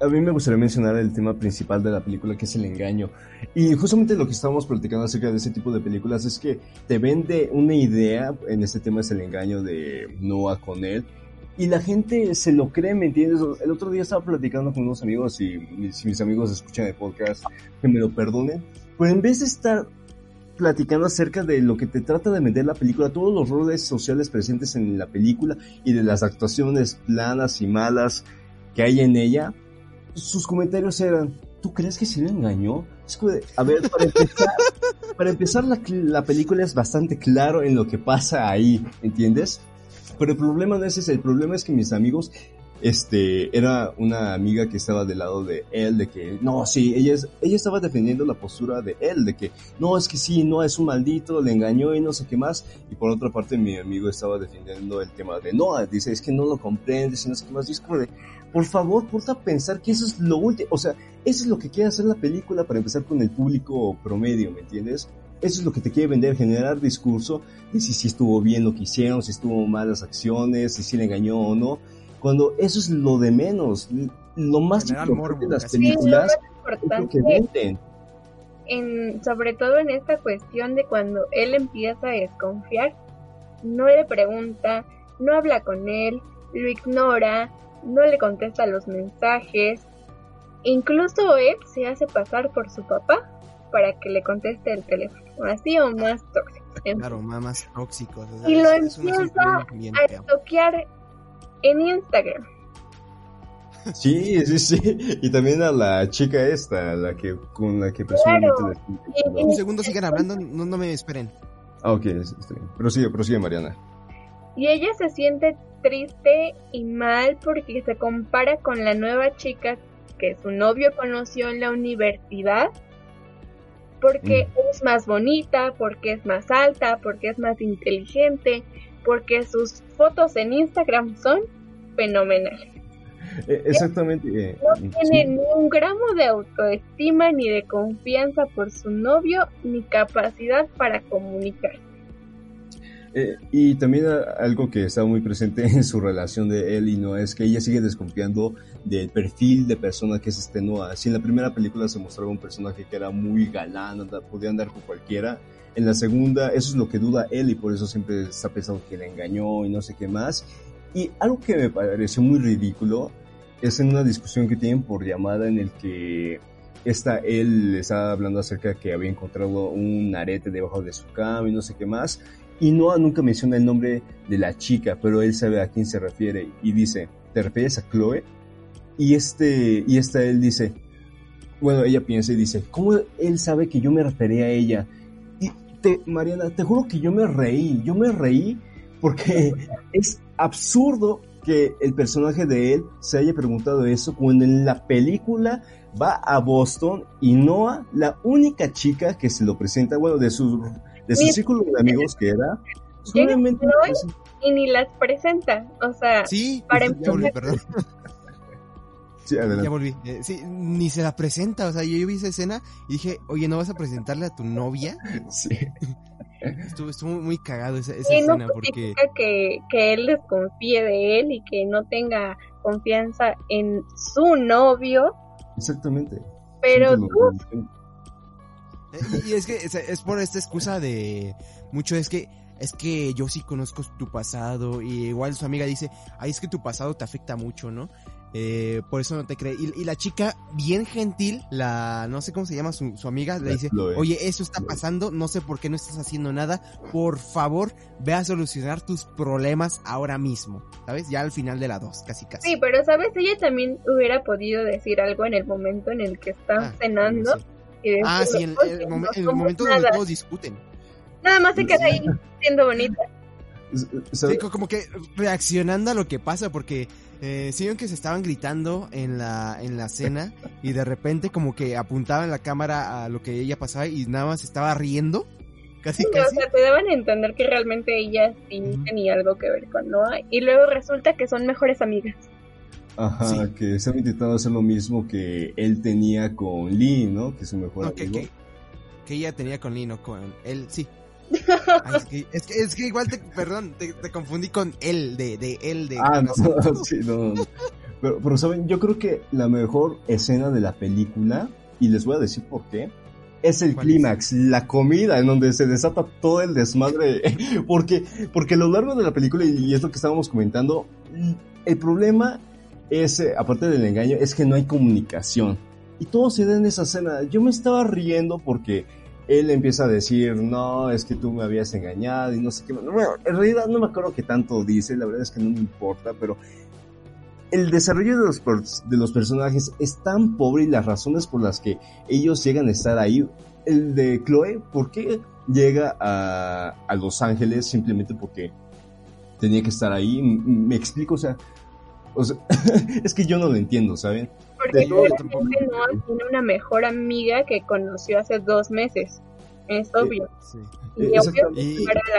a mí me gustaría mencionar el tema principal de la película, que es el engaño. Y justamente lo que estábamos platicando acerca de ese tipo de películas es que te vende una idea, en este tema es el engaño de Noah con él, y la gente se lo cree, ¿me entiendes? El otro día estaba platicando con unos amigos y si mis amigos escuchan el podcast, que me lo perdonen, pero en vez de estar platicando acerca de lo que te trata de vender la película, todos los roles sociales presentes en la película y de las actuaciones planas y malas que hay en ella, sus comentarios eran, ¿tú crees que se le engañó? a ver, para empezar, para empezar la, la, película es bastante claro en lo que pasa ahí, ¿entiendes? Pero el problema no es ese, el problema es que mis amigos, este, era una amiga que estaba del lado de él, de que, no, sí, ella, es, ella estaba defendiendo la postura de él, de que, no, es que sí, no, es un maldito, le engañó y no sé qué más. Y por otra parte, mi amigo estaba defendiendo el tema de, no, dice, es que no lo comprendes y no sé qué más. Y por favor, ponte a pensar que eso es lo último, o sea, eso es lo que quiere hacer la película para empezar con el público promedio, ¿me entiendes? Eso es lo que te quiere vender, generar discurso de si, si estuvo bien lo que hicieron, si estuvo mal las acciones, si sí le engañó o no. Cuando eso es lo de menos, lo más importante de las películas es lo que venden. En, sobre todo en esta cuestión de cuando él empieza a desconfiar, no le pregunta, no habla con él, lo ignora, no le contesta los mensajes. Incluso él se hace pasar por su papá para que le conteste el teléfono, así o más tóxico. Claro, más tóxicos. y lo empieza a toquear en Instagram. Sí, sí, sí. Y también a la chica esta, la que con la que presumiblemente Un segundo, sigan hablando, no, no me esperen. Ah, ok, está bien. Prosigue, prosigue, Mariana. Y ella se siente triste y mal porque se compara con la nueva chica que su novio conoció en la universidad porque mm. es más bonita, porque es más alta, porque es más inteligente, porque sus fotos en Instagram son fenomenales. E, exactamente. Eh, no tiene ni un gramo de autoestima ni de confianza por su novio ni capacidad para comunicar. Eh, y también algo que está muy presente en su relación de él y Noah es que ella sigue desconfiando del perfil de persona que es este Noah. Si en la primera película se mostraba un personaje que era muy galán, podía andar con cualquiera, en la segunda eso es lo que duda él y por eso siempre está pensando que le engañó y no sé qué más. Y algo que me pareció muy ridículo es en una discusión que tienen por llamada en el que esta, él está hablando acerca de que había encontrado un arete debajo de su cama y no sé qué más. Y Noah nunca menciona el nombre de la chica, pero él sabe a quién se refiere y dice, ¿te refieres a Chloe? Y este, y esta él dice, bueno, ella piensa y dice, ¿cómo él sabe que yo me refería a ella? Y Mariana, te juro que yo me reí, yo me reí porque es absurdo que el personaje de él se haya preguntado eso cuando en la película va a Boston y Noah, la única chica que se lo presenta, bueno, de su, de su círculo de amigos que era, solamente... Y ni las presenta, o sea, sí, para empezar... perdón. ya volví. Eh, sí, ni se la presenta. O sea, yo, vi esa escena y dije, oye, ¿no vas a presentarle a tu novia? Sí. estuvo, estuvo muy cagado esa, escena porque... Que, que él desconfíe de él y que no tenga confianza en su novio. Exactamente. Pero tú... Eh, y es que es, por esta excusa de mucho, es que es que yo sí conozco tu pasado y igual su amiga dice, ay, es que tu pasado te afecta mucho, ¿no? Eh, por eso no te cree. Y, la chica, bien gentil, la, no sé cómo se llama su, amiga, le dice, oye, eso está pasando, no sé por qué no estás haciendo nada, por favor, ve a solucionar tus problemas ahora mismo, ¿sabes? Ya al final de la dos, casi casi. Sí, pero sabes, ella también hubiera podido decir algo en el momento en el que están ah, cenando. Ah, sí, en, el, momento donde todos discuten. Nada más se queda ahí siendo bonita. Sí, como que reaccionando a lo que pasa, porque eh, sí, que se estaban gritando en la, en la cena y de repente como que apuntaban la cámara a lo que ella pasaba y nada más estaba riendo. Casi, casi. O sea, te daban a entender que realmente ella sí tenía algo que ver con Noah y luego resulta que son mejores amigas. Ajá, que se han intentado hacer lo mismo que él tenía con Lee, ¿no? Que es su mejor amigo. Que, que, ella tenía con Lee, no con él, sí. Es, que, es, que, igual te, perdón, te, confundí con él, de, de él, de... Ah, no, sí, no, Pero, pero, saben, yo creo que la mejor escena de la película, y les voy a decir por qué, es el clímax, la comida, en donde se desata todo el desmadre. porque, porque a lo largo de la película, y es lo que estábamos comentando, el problema es, eh, aparte del engaño, es que no hay comunicación. Y todo se da en esa escena. Yo me estaba riendo porque él empieza a decir, no, es que tú me habías engañado y no sé qué. Bueno, en realidad no me acuerdo qué tanto dice, la verdad es que no me importa, pero el desarrollo de los, de los personajes es tan pobre y las razones por las que ellos llegan a estar ahí. El de Chloe, ¿por qué llega a, a Los Ángeles simplemente porque tenía que estar ahí? Me explico, o sea, o sea es que yo no lo entiendo, ¿saben? Porque seguramente no tiene una mejor amiga que conoció hace dos meses. Es obvio. Y,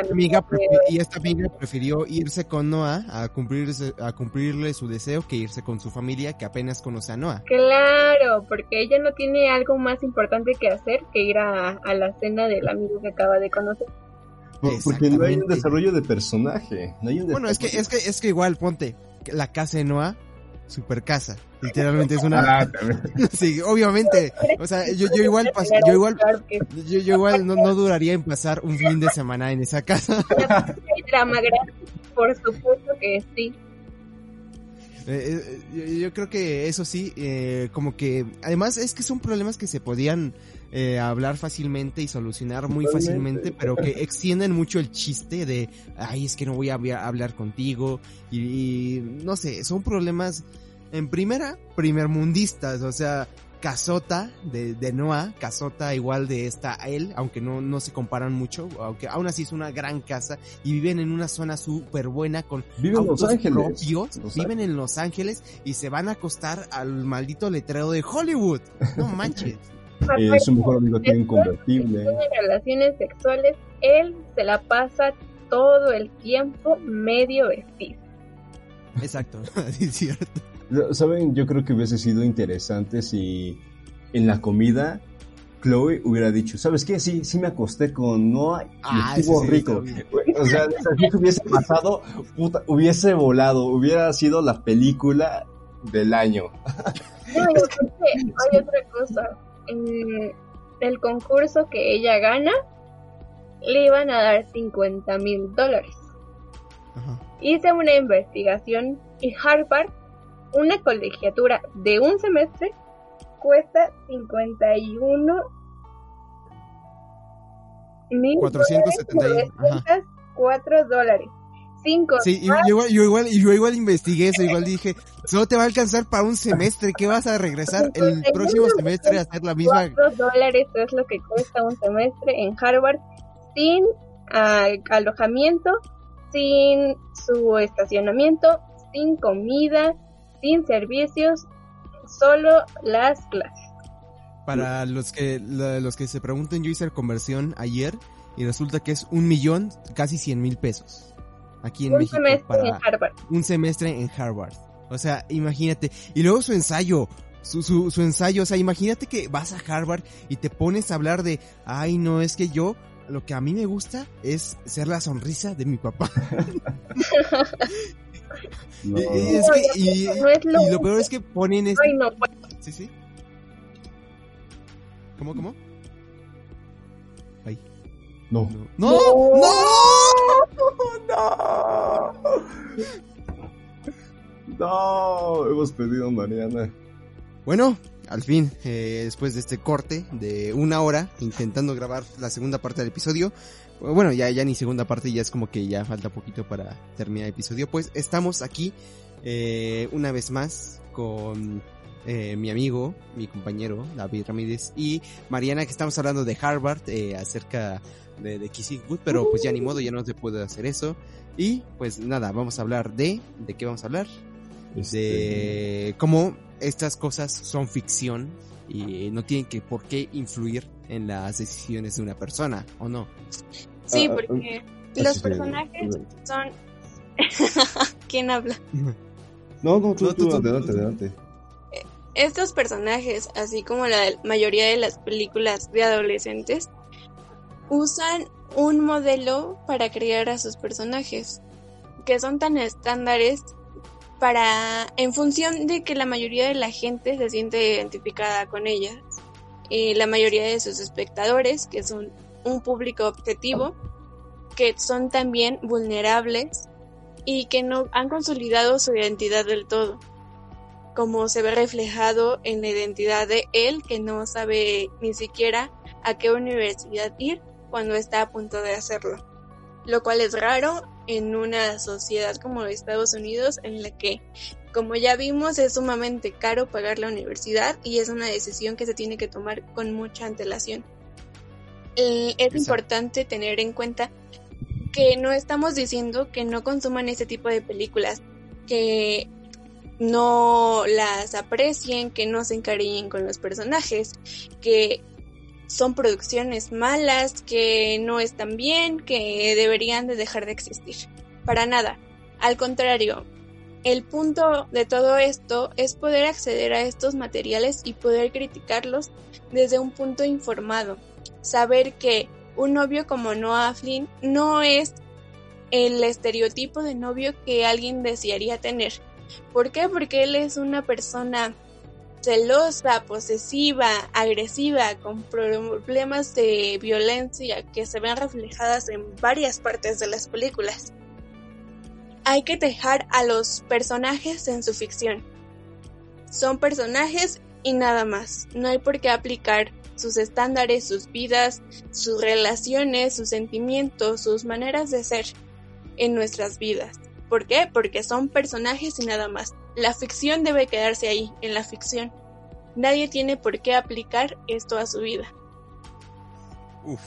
amiga y, esta amiga prefirió irse con Noah a, cumplirse, a cumplirle su deseo que irse con su familia que apenas conoce a Noah. Claro, porque ella no tiene algo más importante que hacer que ir a, la cena del amigo que acaba de conocer. Porque no hay un desarrollo de personaje. bueno, es que, es que, es que igual, ponte, la casa de Noah super casa. Literalmente es una. Ah, sí, obviamente. O sea, yo, yo igual yo igual yo, yo igual no, no, duraría en pasar un fin de semana en esa casa. drama por supuesto que sí. Eh, eh, yo, creo que eso sí, eh, como que además es que son problemas que se podían eh, hablar fácilmente y solucionar muy fácilmente, pero que extienden mucho el chiste de, ay, es que no voy a hablar contigo y, no sé, son problemas en primera, primermundistas, o sea, casota de, de Noah, casota igual de esta a él, aunque no, no se comparan mucho, aunque aún así es una gran casa y viven en una zona súper buena con viven Los Ángeles. viven en Los Ángeles y se van a acostar al maldito letrero de Hollywood. No manches. Eh, su mejor amigo tiene un convertible. Tiene relaciones sexuales, él se la pasa todo el tiempo medio vestido. Exacto, es cierto. Saben, yo creo que hubiese sido interesante si en la comida Chloe hubiera dicho, ¿sabes qué? Sí, sí me acosté con Noah y ah, estuvo rico. O sea, si hubiese pasado, puta, hubiese volado, hubiera sido la película del año. No, hay otra cosa. En el concurso que ella gana, le iban a dar 50 mil dólares. Hice una investigación y Harvard, una colegiatura de un semestre, cuesta 51 mil 474 dólares. Cinco. Sí, yo igual, yo igual, yo igual investigué eso, igual dije, solo te va a alcanzar para un semestre, ¿qué vas a regresar el próximo semestre a hacer la misma? 4 dólares es lo que cuesta un semestre en Harvard sin alojamiento, sin su estacionamiento, sin comida, sin servicios, solo las clases. Para los que los que se pregunten, yo hice la conversión ayer y resulta que es un millón, casi cien mil pesos. Aquí en un Semestre en Harvard. Un semestre en Harvard. O sea, imagínate. Y luego su ensayo. Su, su, su ensayo, o sea, imagínate que vas a Harvard y te pones a hablar de, ay, no, es que yo lo que a mí me gusta es ser la sonrisa de mi papá. y, lo, peor es que ponen este... Pues. Sí, sí. ¿Cómo, cómo? Ahí. No. ¡No! ¡No! ¡No! ¡No! Hemos pedido Mariana. Bueno, al fin, eh, después de este corte de una hora intentando grabar la segunda parte del episodio, bueno, ya, ya ni segunda parte, ya es como que ya falta poquito para terminar el episodio, pues estamos aquí eh, una vez más con eh, mi amigo, mi compañero David Ramírez y Mariana, que estamos hablando de Harvard acerca de, de Kissing Good, pero pues ya ni modo, ya no se puede hacer eso. Y pues nada, vamos a hablar de, ¿de qué vamos a hablar? Este... De cómo estas cosas son ficción y no tienen que por qué influir en las decisiones de una persona, ¿o no? Sí, ah, porque ah, los personajes son... ¿Quién habla? No, no, tú, tú, adelante, adelante. Estos personajes, así como la mayoría de las películas de adolescentes, usan un modelo para crear a sus personajes, que son tan estándares para, en función de que la mayoría de la gente se siente identificada con ellas. Eh, la mayoría de sus espectadores, que son un público objetivo, que son también vulnerables y que no han consolidado su identidad del todo, como se ve reflejado en la identidad de él, que no sabe ni siquiera a qué universidad ir cuando está a punto de hacerlo, lo cual es raro en una sociedad como Estados Unidos en la que, como ya vimos, es sumamente caro pagar la universidad y es una decisión que se tiene que tomar con mucha antelación. es importante tener en cuenta que no estamos diciendo que no consuman este tipo de películas, que no las aprecien, que no se encariñen con los personajes, que son producciones malas, que no están bien, que deberían de dejar de existir. Para nada. Al contrario, el punto de todo esto es poder acceder a estos materiales y poder criticarlos desde un punto informado. Saber que un novio como Noah Flynn no es el estereotipo de novio que alguien desearía tener. ¿Por qué? Porque él es una persona celosa, posesiva, agresiva, con problemas de violencia que se ven reflejadas en varias partes de las películas. Hay que dejar a los personajes en su ficción. Son personajes y nada más. No hay por qué aplicar sus estándares, sus vidas, sus relaciones, sus sentimientos, sus maneras de ser en nuestras vidas. ¿Por qué? Porque son personajes y nada más. La ficción debe quedarse ahí, en la ficción. Nadie tiene por qué aplicar esto a su vida. Uf,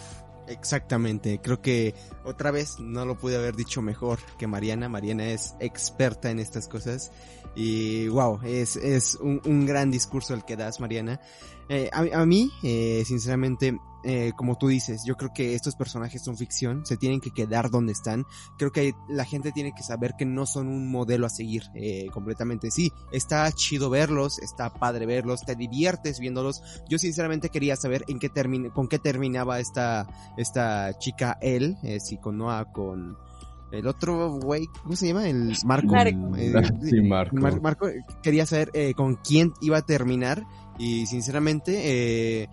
Exactamente, creo que otra vez no lo pude haber dicho mejor que Mariana. Mariana es experta en estas cosas y wow, es, es un, un gran discurso el que das, Mariana. Eh, a, a, mí, eh, sinceramente, eh, como tú dices, yo creo que estos personajes son ficción, se tienen que quedar donde están. Creo que la gente tiene que saber que no son un modelo a seguir eh, completamente. Sí, está chido verlos, está padre verlos, te diviertes viéndolos. Yo sinceramente quería saber en qué con qué terminaba esta, esta chica él, eh, si con Noah, con el otro güey, ¿cómo se llama? El Marco. Eh, sí, Marco. Mar Marco. Quería saber eh, con quién iba a terminar y sinceramente, eh,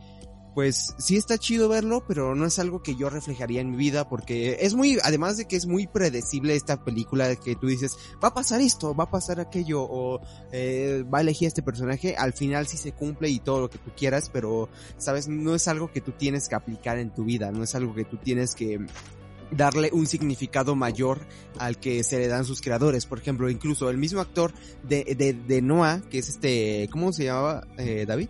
pues sí está chido verlo, pero no es algo que yo reflejaría en mi vida porque es muy, además de que es muy predecible esta película de que tú dices, va a pasar esto, va a pasar aquello, o eh, va a elegir este personaje, al final sí se cumple y todo lo que tú quieras, pero, sabes, no es algo que tú tienes que aplicar en tu vida, no es algo que tú tienes que darle un significado mayor al que se le dan sus creadores. Por ejemplo, incluso el mismo actor de, de, de Noah, que es este, ¿cómo se llamaba, eh, David?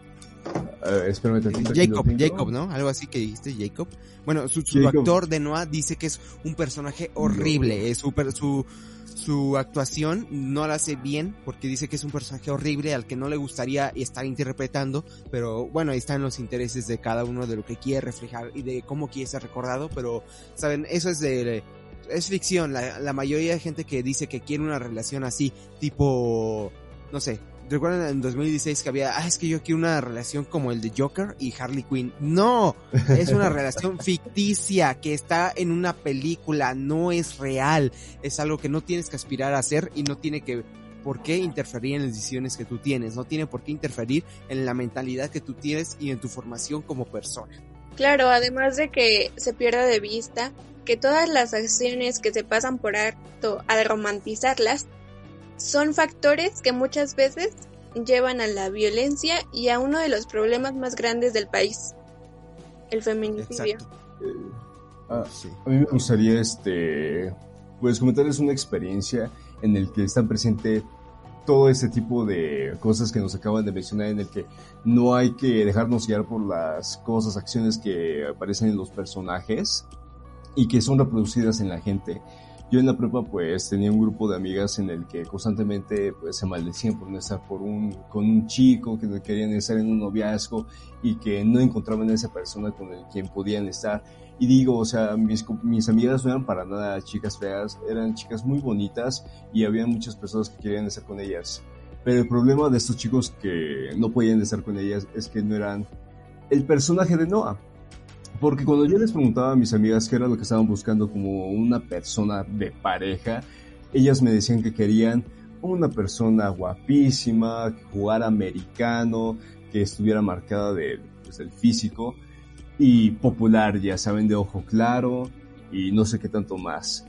Uh, espérame Jacob, Jacob, ¿no? Algo así que dijiste, Jacob. Bueno, su, su actor de Noah dice que es un personaje horrible, es super, su, su actuación no la hace bien porque dice que es un personaje horrible al que no le gustaría estar interpretando, pero bueno, ahí están los intereses de cada uno de lo que quiere reflejar y de cómo quiere ser recordado, pero saben, eso es de es ficción, la, la mayoría de gente que dice que quiere una relación así, tipo no sé, ¿Recuerdan en 2016 que había, ah, es que yo quiero una relación como el de Joker y Harley Quinn? No, es una relación ficticia que está en una película, no es real. Es algo que no tienes que aspirar a hacer y no tiene que por qué interferir en las decisiones que tú tienes, no tiene por qué interferir en la mentalidad que tú tienes y en tu formación como persona. Claro, además de que se pierda de vista que todas las acciones que se pasan por alto al romantizarlas son factores que muchas veces llevan a la violencia y a uno de los problemas más grandes del país, el feminicidio. Ah, sí. A mí me gustaría este pues comentarles una experiencia en el que están presente todo este tipo de cosas que nos acaban de mencionar en el que no hay que dejarnos guiar por las cosas, acciones que aparecen en los personajes y que son reproducidas en la gente. Yo en la prepa pues tenía un grupo de amigas en el que constantemente pues se maldecían por no estar por un, con un chico, que querían estar en un noviazgo y que no encontraban a esa persona con quien podían estar. Y digo, o sea, mis, mis amigas no eran para nada chicas feas, eran chicas muy bonitas y había muchas personas que querían estar con ellas. Pero el problema de estos chicos que no podían estar con ellas es que no eran el personaje de Noah. Porque cuando yo les preguntaba a mis amigas qué era lo que estaban buscando como una persona de pareja, ellas me decían que querían una persona guapísima, que jugara americano, que estuviera marcada de, pues, del físico y popular, ya saben, de ojo claro y no sé qué tanto más.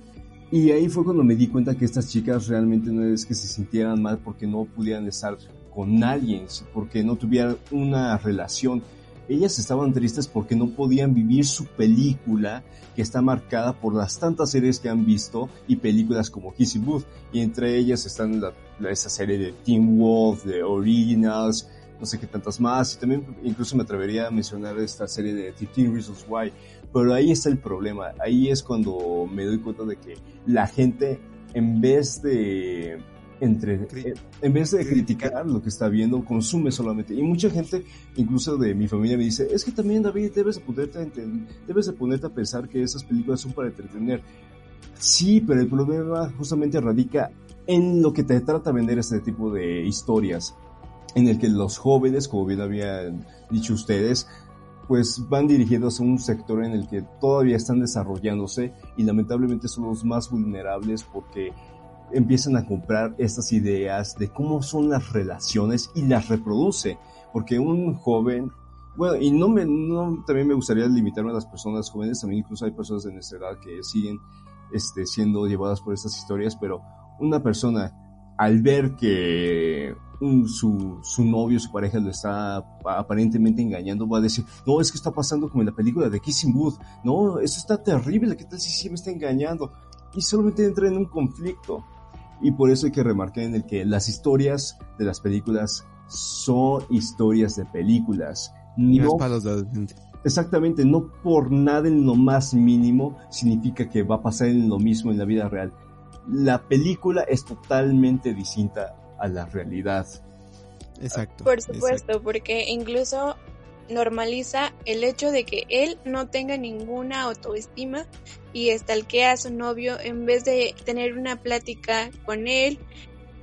Y ahí fue cuando me di cuenta que estas chicas realmente no es que se sintieran mal porque no pudieran estar con nadie, porque no tuvieran una relación ellas estaban tristes porque no podían vivir su película que está marcada por las tantas series que han visto y películas como Kissy Booth. Y entre ellas están la, esa serie de Teen Wolf, de Originals, no sé qué tantas más. Y también incluso me atrevería a mencionar esta serie de 15 Reasons Why. Pero ahí está el problema. Ahí es cuando me doy cuenta de que la gente, en vez de entre, eh, en vez de criticar lo que está viendo, consume solamente. Y mucha gente, incluso de mi familia, me dice, es que también David, debes de ponerte a, debes de ponerte a pensar que esas películas son para entretener. Sí, pero el problema justamente radica en lo que te trata de vender este tipo de historias, en el que los jóvenes, como bien habían dicho ustedes, pues van dirigidos a un sector en el que todavía están desarrollándose y lamentablemente son los más vulnerables porque empiezan a comprar estas ideas de cómo son las relaciones y las reproduce. Porque un joven, bueno, y no me, no, también me gustaría limitarme a las personas jóvenes, también incluso hay personas de nuestra edad que siguen este, siendo llevadas por estas historias, pero una persona al ver que un, su, su novio, su pareja lo está aparentemente engañando, va a decir, no, es que está pasando como en la película de Kissing Booth, no, eso está terrible, ¿qué tal si sí me está engañando? Y solamente entra en un conflicto y por eso hay que remarcar en el que las historias de las películas son historias de películas. no, para los adolescentes. Exactamente, no por nada en lo más mínimo significa que va a pasar en lo mismo en la vida real. La película es totalmente distinta a la realidad. Exacto. Por supuesto, porque incluso normaliza el hecho de que él no tenga ninguna autoestima y estalquea a su novio en vez de tener una plática con él,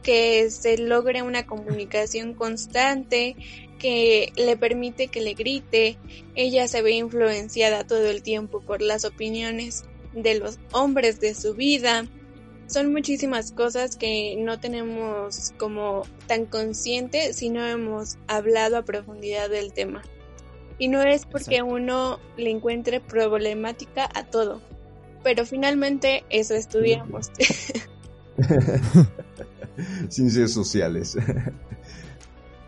que se logre una comunicación constante, que le permite que le grite. Ella se ve influenciada todo el tiempo por las opiniones de los hombres de su vida. Son muchísimas cosas que no tenemos como tan consciente si no hemos hablado a profundidad del tema. Y no es porque uno le encuentre problemática a todo, pero finalmente eso estudiamos. Ciencias sociales.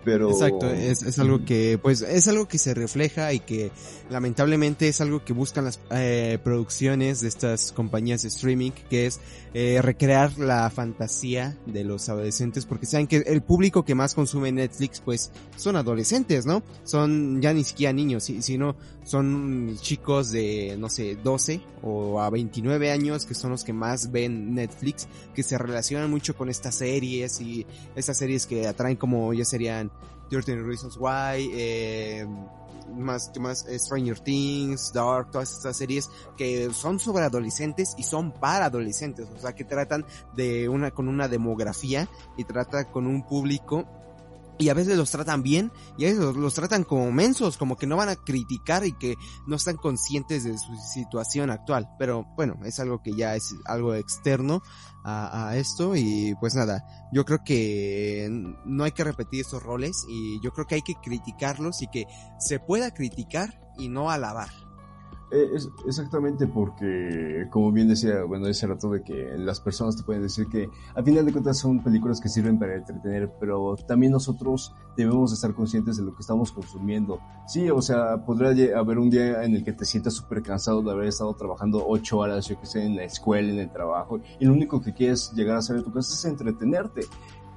Pero... Exacto, es, es, algo que, pues, es algo que se refleja y que lamentablemente es algo que buscan las eh, producciones de estas compañías de streaming, que es eh, recrear la fantasía de los adolescentes, porque saben que el público que más consume Netflix, pues, son adolescentes, ¿no? Son ya ni siquiera niños, sino son chicos de, no sé, 12 o a 29 años, que son los que más ven Netflix, que se relacionan mucho con estas series y estas series que atraen como ya serían 13 Reasons Why, eh, más más Stranger Things, Dark, todas estas series que son sobre adolescentes y son para adolescentes, o sea que tratan de una con una demografía y trata con un público y a veces los tratan bien y a veces los, tratan como mensos, como que no van a criticar y que no están conscientes de su situación actual. Pero bueno, es algo que ya es algo externo a, esto y pues nada, yo creo que no hay que repetir estos roles y yo creo que hay que criticarlos y que se pueda criticar y no alabar. Eh, es exactamente porque, como bien decía, bueno, ese rato de que las personas te pueden decir que al final de cuentas son películas que sirven para entretener, pero también nosotros debemos estar conscientes de lo que estamos consumiendo. Sí, o sea, podría haber un día en el que te sientas súper cansado de haber estado trabajando ocho horas, yo que sé, en la escuela, en el trabajo, y lo único que quieres llegar a hacer en tu casa es entretenerte.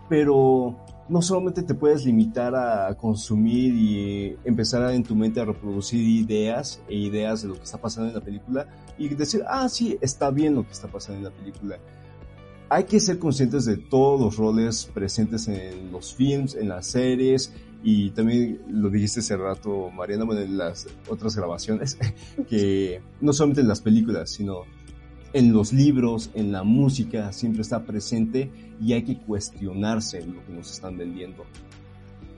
Pero no solamente te puedes limitar a consumir y empezar en tu mente a reproducir ideas e ideas de lo que está pasando en la película y decir, ah, sí, está bien lo que está pasando en la película. Hay que ser conscientes de todos los roles presentes en los films, en las series y también lo dijiste hace rato, Mariana, en las otras grabaciones, que no solamente en las películas, sino en los libros, en la música, siempre está presente y hay que cuestionarse lo que nos están vendiendo.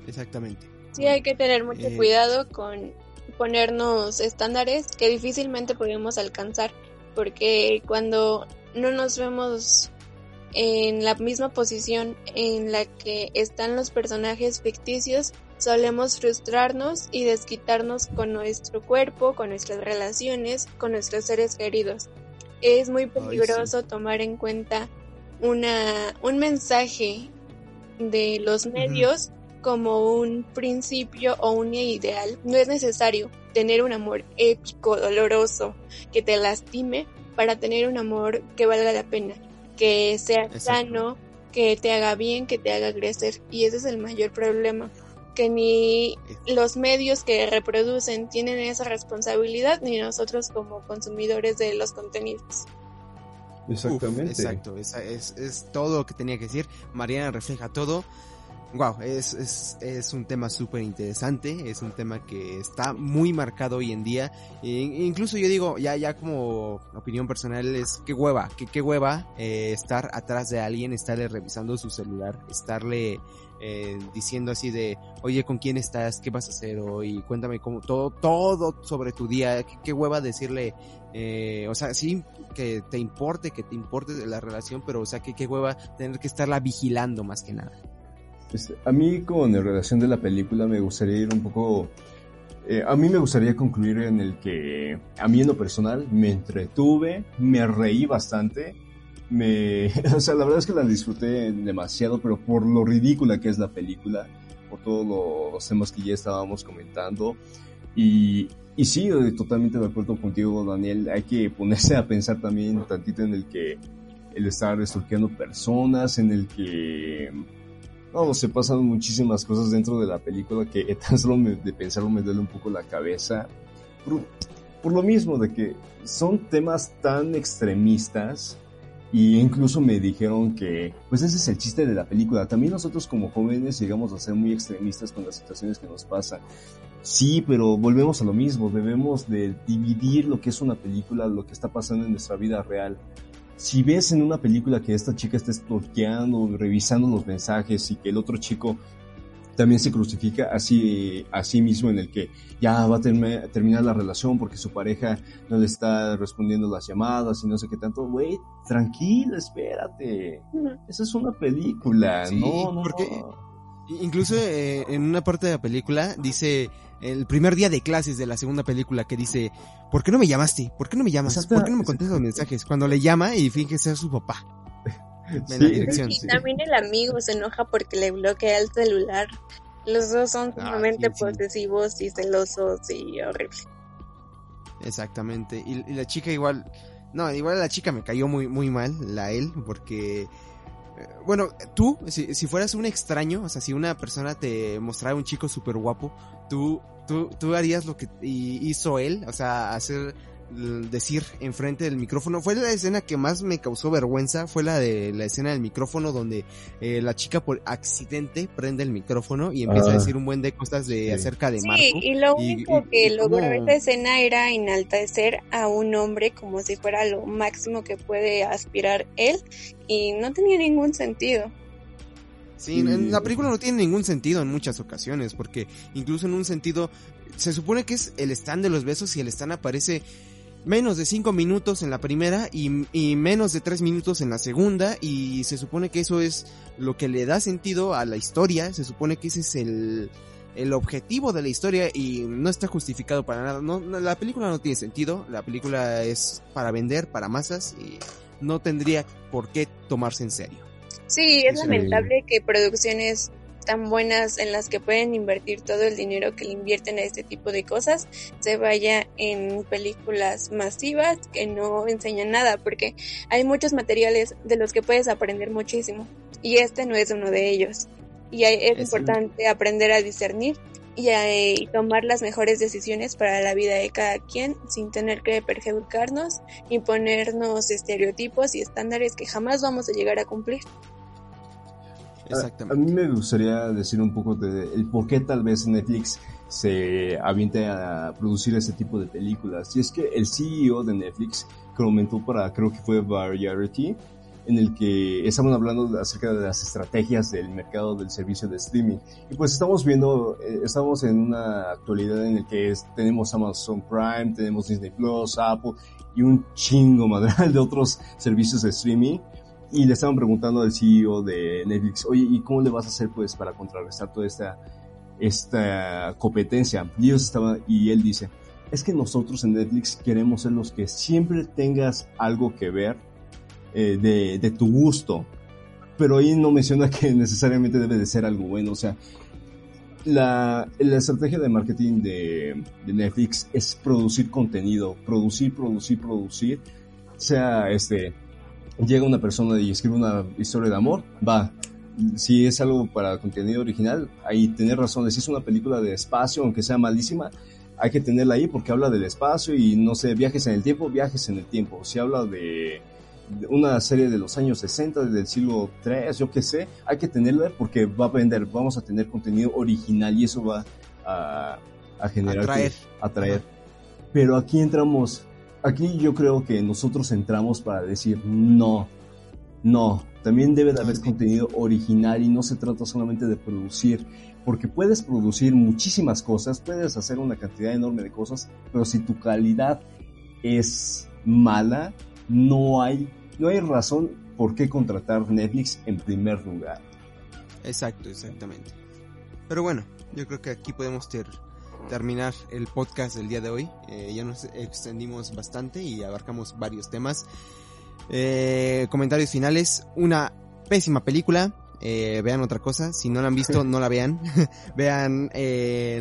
Exactamente. Sí, hay que tener mucho eh, cuidado con ponernos estándares que difícilmente podemos alcanzar, porque cuando no nos vemos en la misma posición en la que están los personajes ficticios, solemos frustrarnos y desquitarnos con nuestro cuerpo, con nuestras relaciones, con nuestros seres queridos es muy peligroso tomar en cuenta una, un mensaje de los medios como un principio o un ideal. No es necesario tener un amor épico, doloroso, que te lastime para tener un amor que valga la pena, que sea sano, que te haga bien, que te haga crecer. Y ese es el mayor problema que ni los medios que reproducen tienen esa responsabilidad, ni nosotros como consumidores de los contenidos. Exactamente. exacto, es, es, todo lo que tenía que decir. Mariana refleja todo. Wow, es, es, es un tema súper interesante, es un tema que está muy marcado hoy en día. E incluso yo digo, ya, ya como opinión personal, es qué hueva, qué, qué hueva eh, estar atrás de alguien, estarle revisando su celular, estarle eh, diciendo así de, oye, ¿con quién estás? ¿Qué vas a hacer hoy? Cuéntame cómo, todo, todo sobre tu día. Qué, hueva decirle, eh, o sea, sí, que te importe, que te importe la relación, pero, o sea, que qué hueva tener que estarla vigilando más que nada. Este, a mí, con la relación de la película, me gustaría ir un poco. Eh, a mí me gustaría concluir en el que, a mí en lo personal, me entretuve, me reí bastante me, o sea, la verdad es que la disfruté demasiado, pero por lo ridícula que es la película, por todos los temas que ya estábamos comentando. Y, y sí, eh, totalmente de acuerdo contigo, Daniel, hay que ponerse a pensar también tantito en el que el estar estorqueando personas, en el que, no, se pasan muchísimas cosas dentro de la película que tan solo de pensarlo me duele un poco la cabeza. Por, lo mismo de que son temas tan extremistas y incluso me dijeron que, pues ese es el chiste de la película. También nosotros como jóvenes llegamos a ser muy extremistas con las situaciones que nos pasan. Sí, pero volvemos a lo mismo. Debemos de dividir lo que es una película, lo que está pasando en nuestra vida real si ves en una película que esta chica está estoqueando, revisando los mensajes y que el otro chico también se crucifica así, así mismo en el que ya va a terminar la relación porque su pareja no le está respondiendo las llamadas y no sé qué tanto, güey, tranquilo, espérate. Esa es una película, no, no. Porque incluso eh, en una parte de la película dice el primer día de clases de la segunda película que dice, ¿por qué no me llamaste? ¿Por qué no me llamas? ¿Por qué no me contestas los mensajes? Cuando le llama y finge ser su papá. Y también el amigo se enoja porque le bloquea el celular. Los dos son ah, sumamente posesivos y celosos y horribles. Exactamente. Y, y, la chica igual, no, igual la chica me cayó muy, muy mal, la él, porque bueno, tú, si, si, fueras un extraño, o sea, si una persona te mostrara un chico súper guapo, tú, tú, tú harías lo que hizo él, o sea, hacer decir enfrente del micrófono. Fue la escena que más me causó vergüenza, fue la de la escena del micrófono donde eh, la chica por accidente prende el micrófono y empieza a ah. decir un buen de cosas de acerca de Marco. Sí, y lo único que logró esa escena era enaltecer a un hombre como si fuera lo máximo que puede aspirar él y no tenía ningún sentido. Sí, en la película no tiene ningún sentido en muchas ocasiones, porque incluso en un sentido, se supone que es el stand de los besos y el stand aparece menos de 5 minutos en la primera y, menos de 3 minutos en la segunda y se supone que eso es lo que le da sentido a la historia, se supone que ese es el, el objetivo de la historia y no está justificado para nada. No, la película no tiene sentido, la película es para vender, para masas y no tendría por qué tomarse en serio. Sí, es lamentable que producciones tan buenas en las que pueden invertir todo el dinero que le invierten a este tipo de cosas se vaya en películas masivas que no enseñan nada porque hay muchos materiales de los que puedes aprender muchísimo y este no es uno de ellos y es, importante aprender a discernir y, a, y tomar las mejores decisiones para la vida de cada quien sin tener que perjudicarnos y ponernos estereotipos y estándares que jamás vamos a llegar a cumplir. A, mí me gustaría decir un poco de el por qué tal vez Netflix se aviente a producir ese tipo de películas. Y es que el CEO de Netflix comentó para, creo que fue Variety, en el que estaban hablando acerca de las estrategias del mercado del servicio de streaming. Y pues estamos viendo, eh, estamos en una actualidad en el que tenemos Amazon Prime, tenemos Disney Plus, Apple y un chingo madral de otros servicios de streaming y le estaban preguntando al CEO de Netflix, oye, ¿y cómo le vas a hacer pues para contrarrestar toda esta, esta competencia? Y ellos estaban, y él dice, es que nosotros en Netflix queremos ser los que siempre tengas algo que ver eh, de, de tu gusto. Pero ahí no menciona que necesariamente debe de ser algo bueno. O sea, la, la estrategia de marketing de, de Netflix es producir contenido, producir, producir, producir, sea este llega una persona y escribe una historia de amor, va. Si es algo para contenido original, ahí tener razón. Si es una película de espacio, aunque sea malísima, hay que tenerla ahí porque habla del espacio y no sé, viajes en el tiempo, viajes en el tiempo. Si habla de, una serie de los años 60, del siglo 3, yo qué sé, hay que tenerla porque va a vender, vamos a tener contenido original y eso va a, a generar, atraer. atraer. Pero aquí entramos aquí yo creo que nosotros entramos para decir no, no, también debe de haber contenido original y no se trata solamente de producir, porque puedes producir muchísimas cosas, puedes hacer una cantidad enorme de cosas, pero si tu calidad es mala, no hay, no hay razón por qué contratar Netflix en primer lugar. Exacto, exactamente. Pero bueno, yo creo que aquí podemos ter terminar el podcast del día de hoy. Eh, ya nos extendimos bastante y abarcamos varios temas. Eh, comentarios finales. Una pésima película. Eh, vean otra cosa. Si no la han visto, no la vean. vean,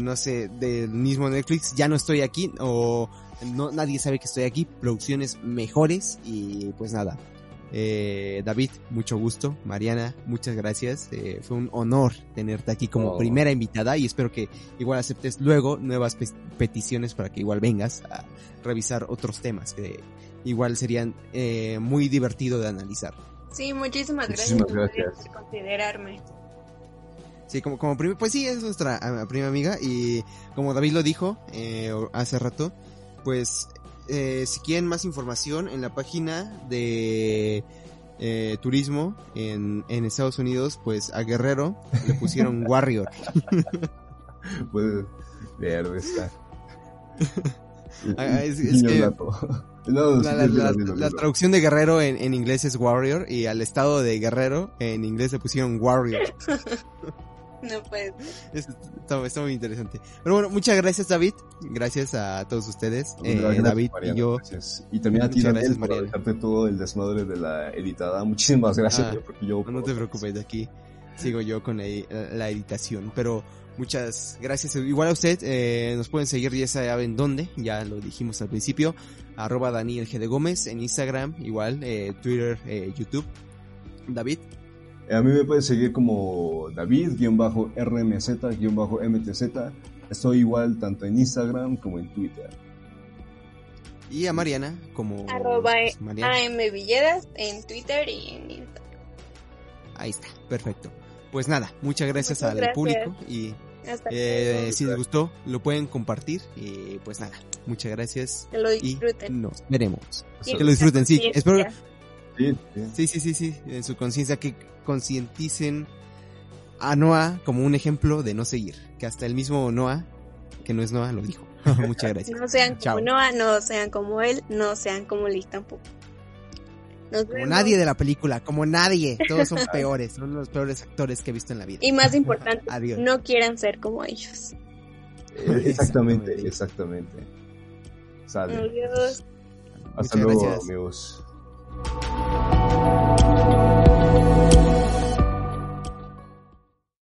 no sé, del mismo Netflix. Ya no estoy aquí. O no, nadie sabe que estoy aquí. Producciones mejores. Y pues nada. Eh, David, mucho gusto. Mariana, muchas gracias. Eh, fue un honor tenerte aquí como oh. primera invitada y espero que igual aceptes luego nuevas peticiones para que igual vengas a revisar otros temas que igual serían eh, muy divertido de analizar. Sí, muchísimas, muchísimas gracias, por considerarme. Sí, como, como pues sí, es nuestra ah, prima amiga y como David lo dijo eh, hace rato, pues eh, si quieren más información en la página de eh, turismo en, en Estados Unidos, pues a Guerrero le pusieron Warrior. Puede ver, está. la, traducción de Guerrero en, en, inglés es Warrior y al estado de Guerrero en inglés le pusieron Warrior. No puede Está, muy interesante. Pero bueno, muchas gracias David. Gracias a todos ustedes. Eh, David y yo. Y también a ti Daniel por dejarte todo el desmadre de la editada. Muchísimas gracias. Ah, porque yo no te preocupes, de aquí sigo yo con la, editación. Pero muchas gracias. Igual a usted, eh, nos pueden seguir ya saben dónde, ya lo dijimos al principio, arroba Daniel G. de Gómez en Instagram, igual, eh, Twitter, YouTube. David. A mí me pueden seguir como David-RMZ-MTZ. Estoy igual tanto en Instagram como en Twitter. Y a Mariana como... Arroba AM Villeras en Twitter y en Instagram. Ahí está, perfecto. Pues nada, muchas gracias al público y eh, si les gustó lo pueden compartir y pues nada, muchas gracias. Que lo disfruten. Y nos veremos. Que lo disfruten, sí. Espero... Sí, sí, sí, sí, en su conciencia que concienticen a Noah como un ejemplo de no seguir. Que hasta el mismo Noah, que no es Noah, lo dijo. Muchas gracias. No sean como Noah, no sean como él, no sean como Liz tampoco. como nadie de la película, como nadie. Todos son peores, son los peores actores que he visto en la vida. Y más importante, no quieran ser como ellos. Exactamente, exactamente. Sale. Adiós. Hasta luego, amigos.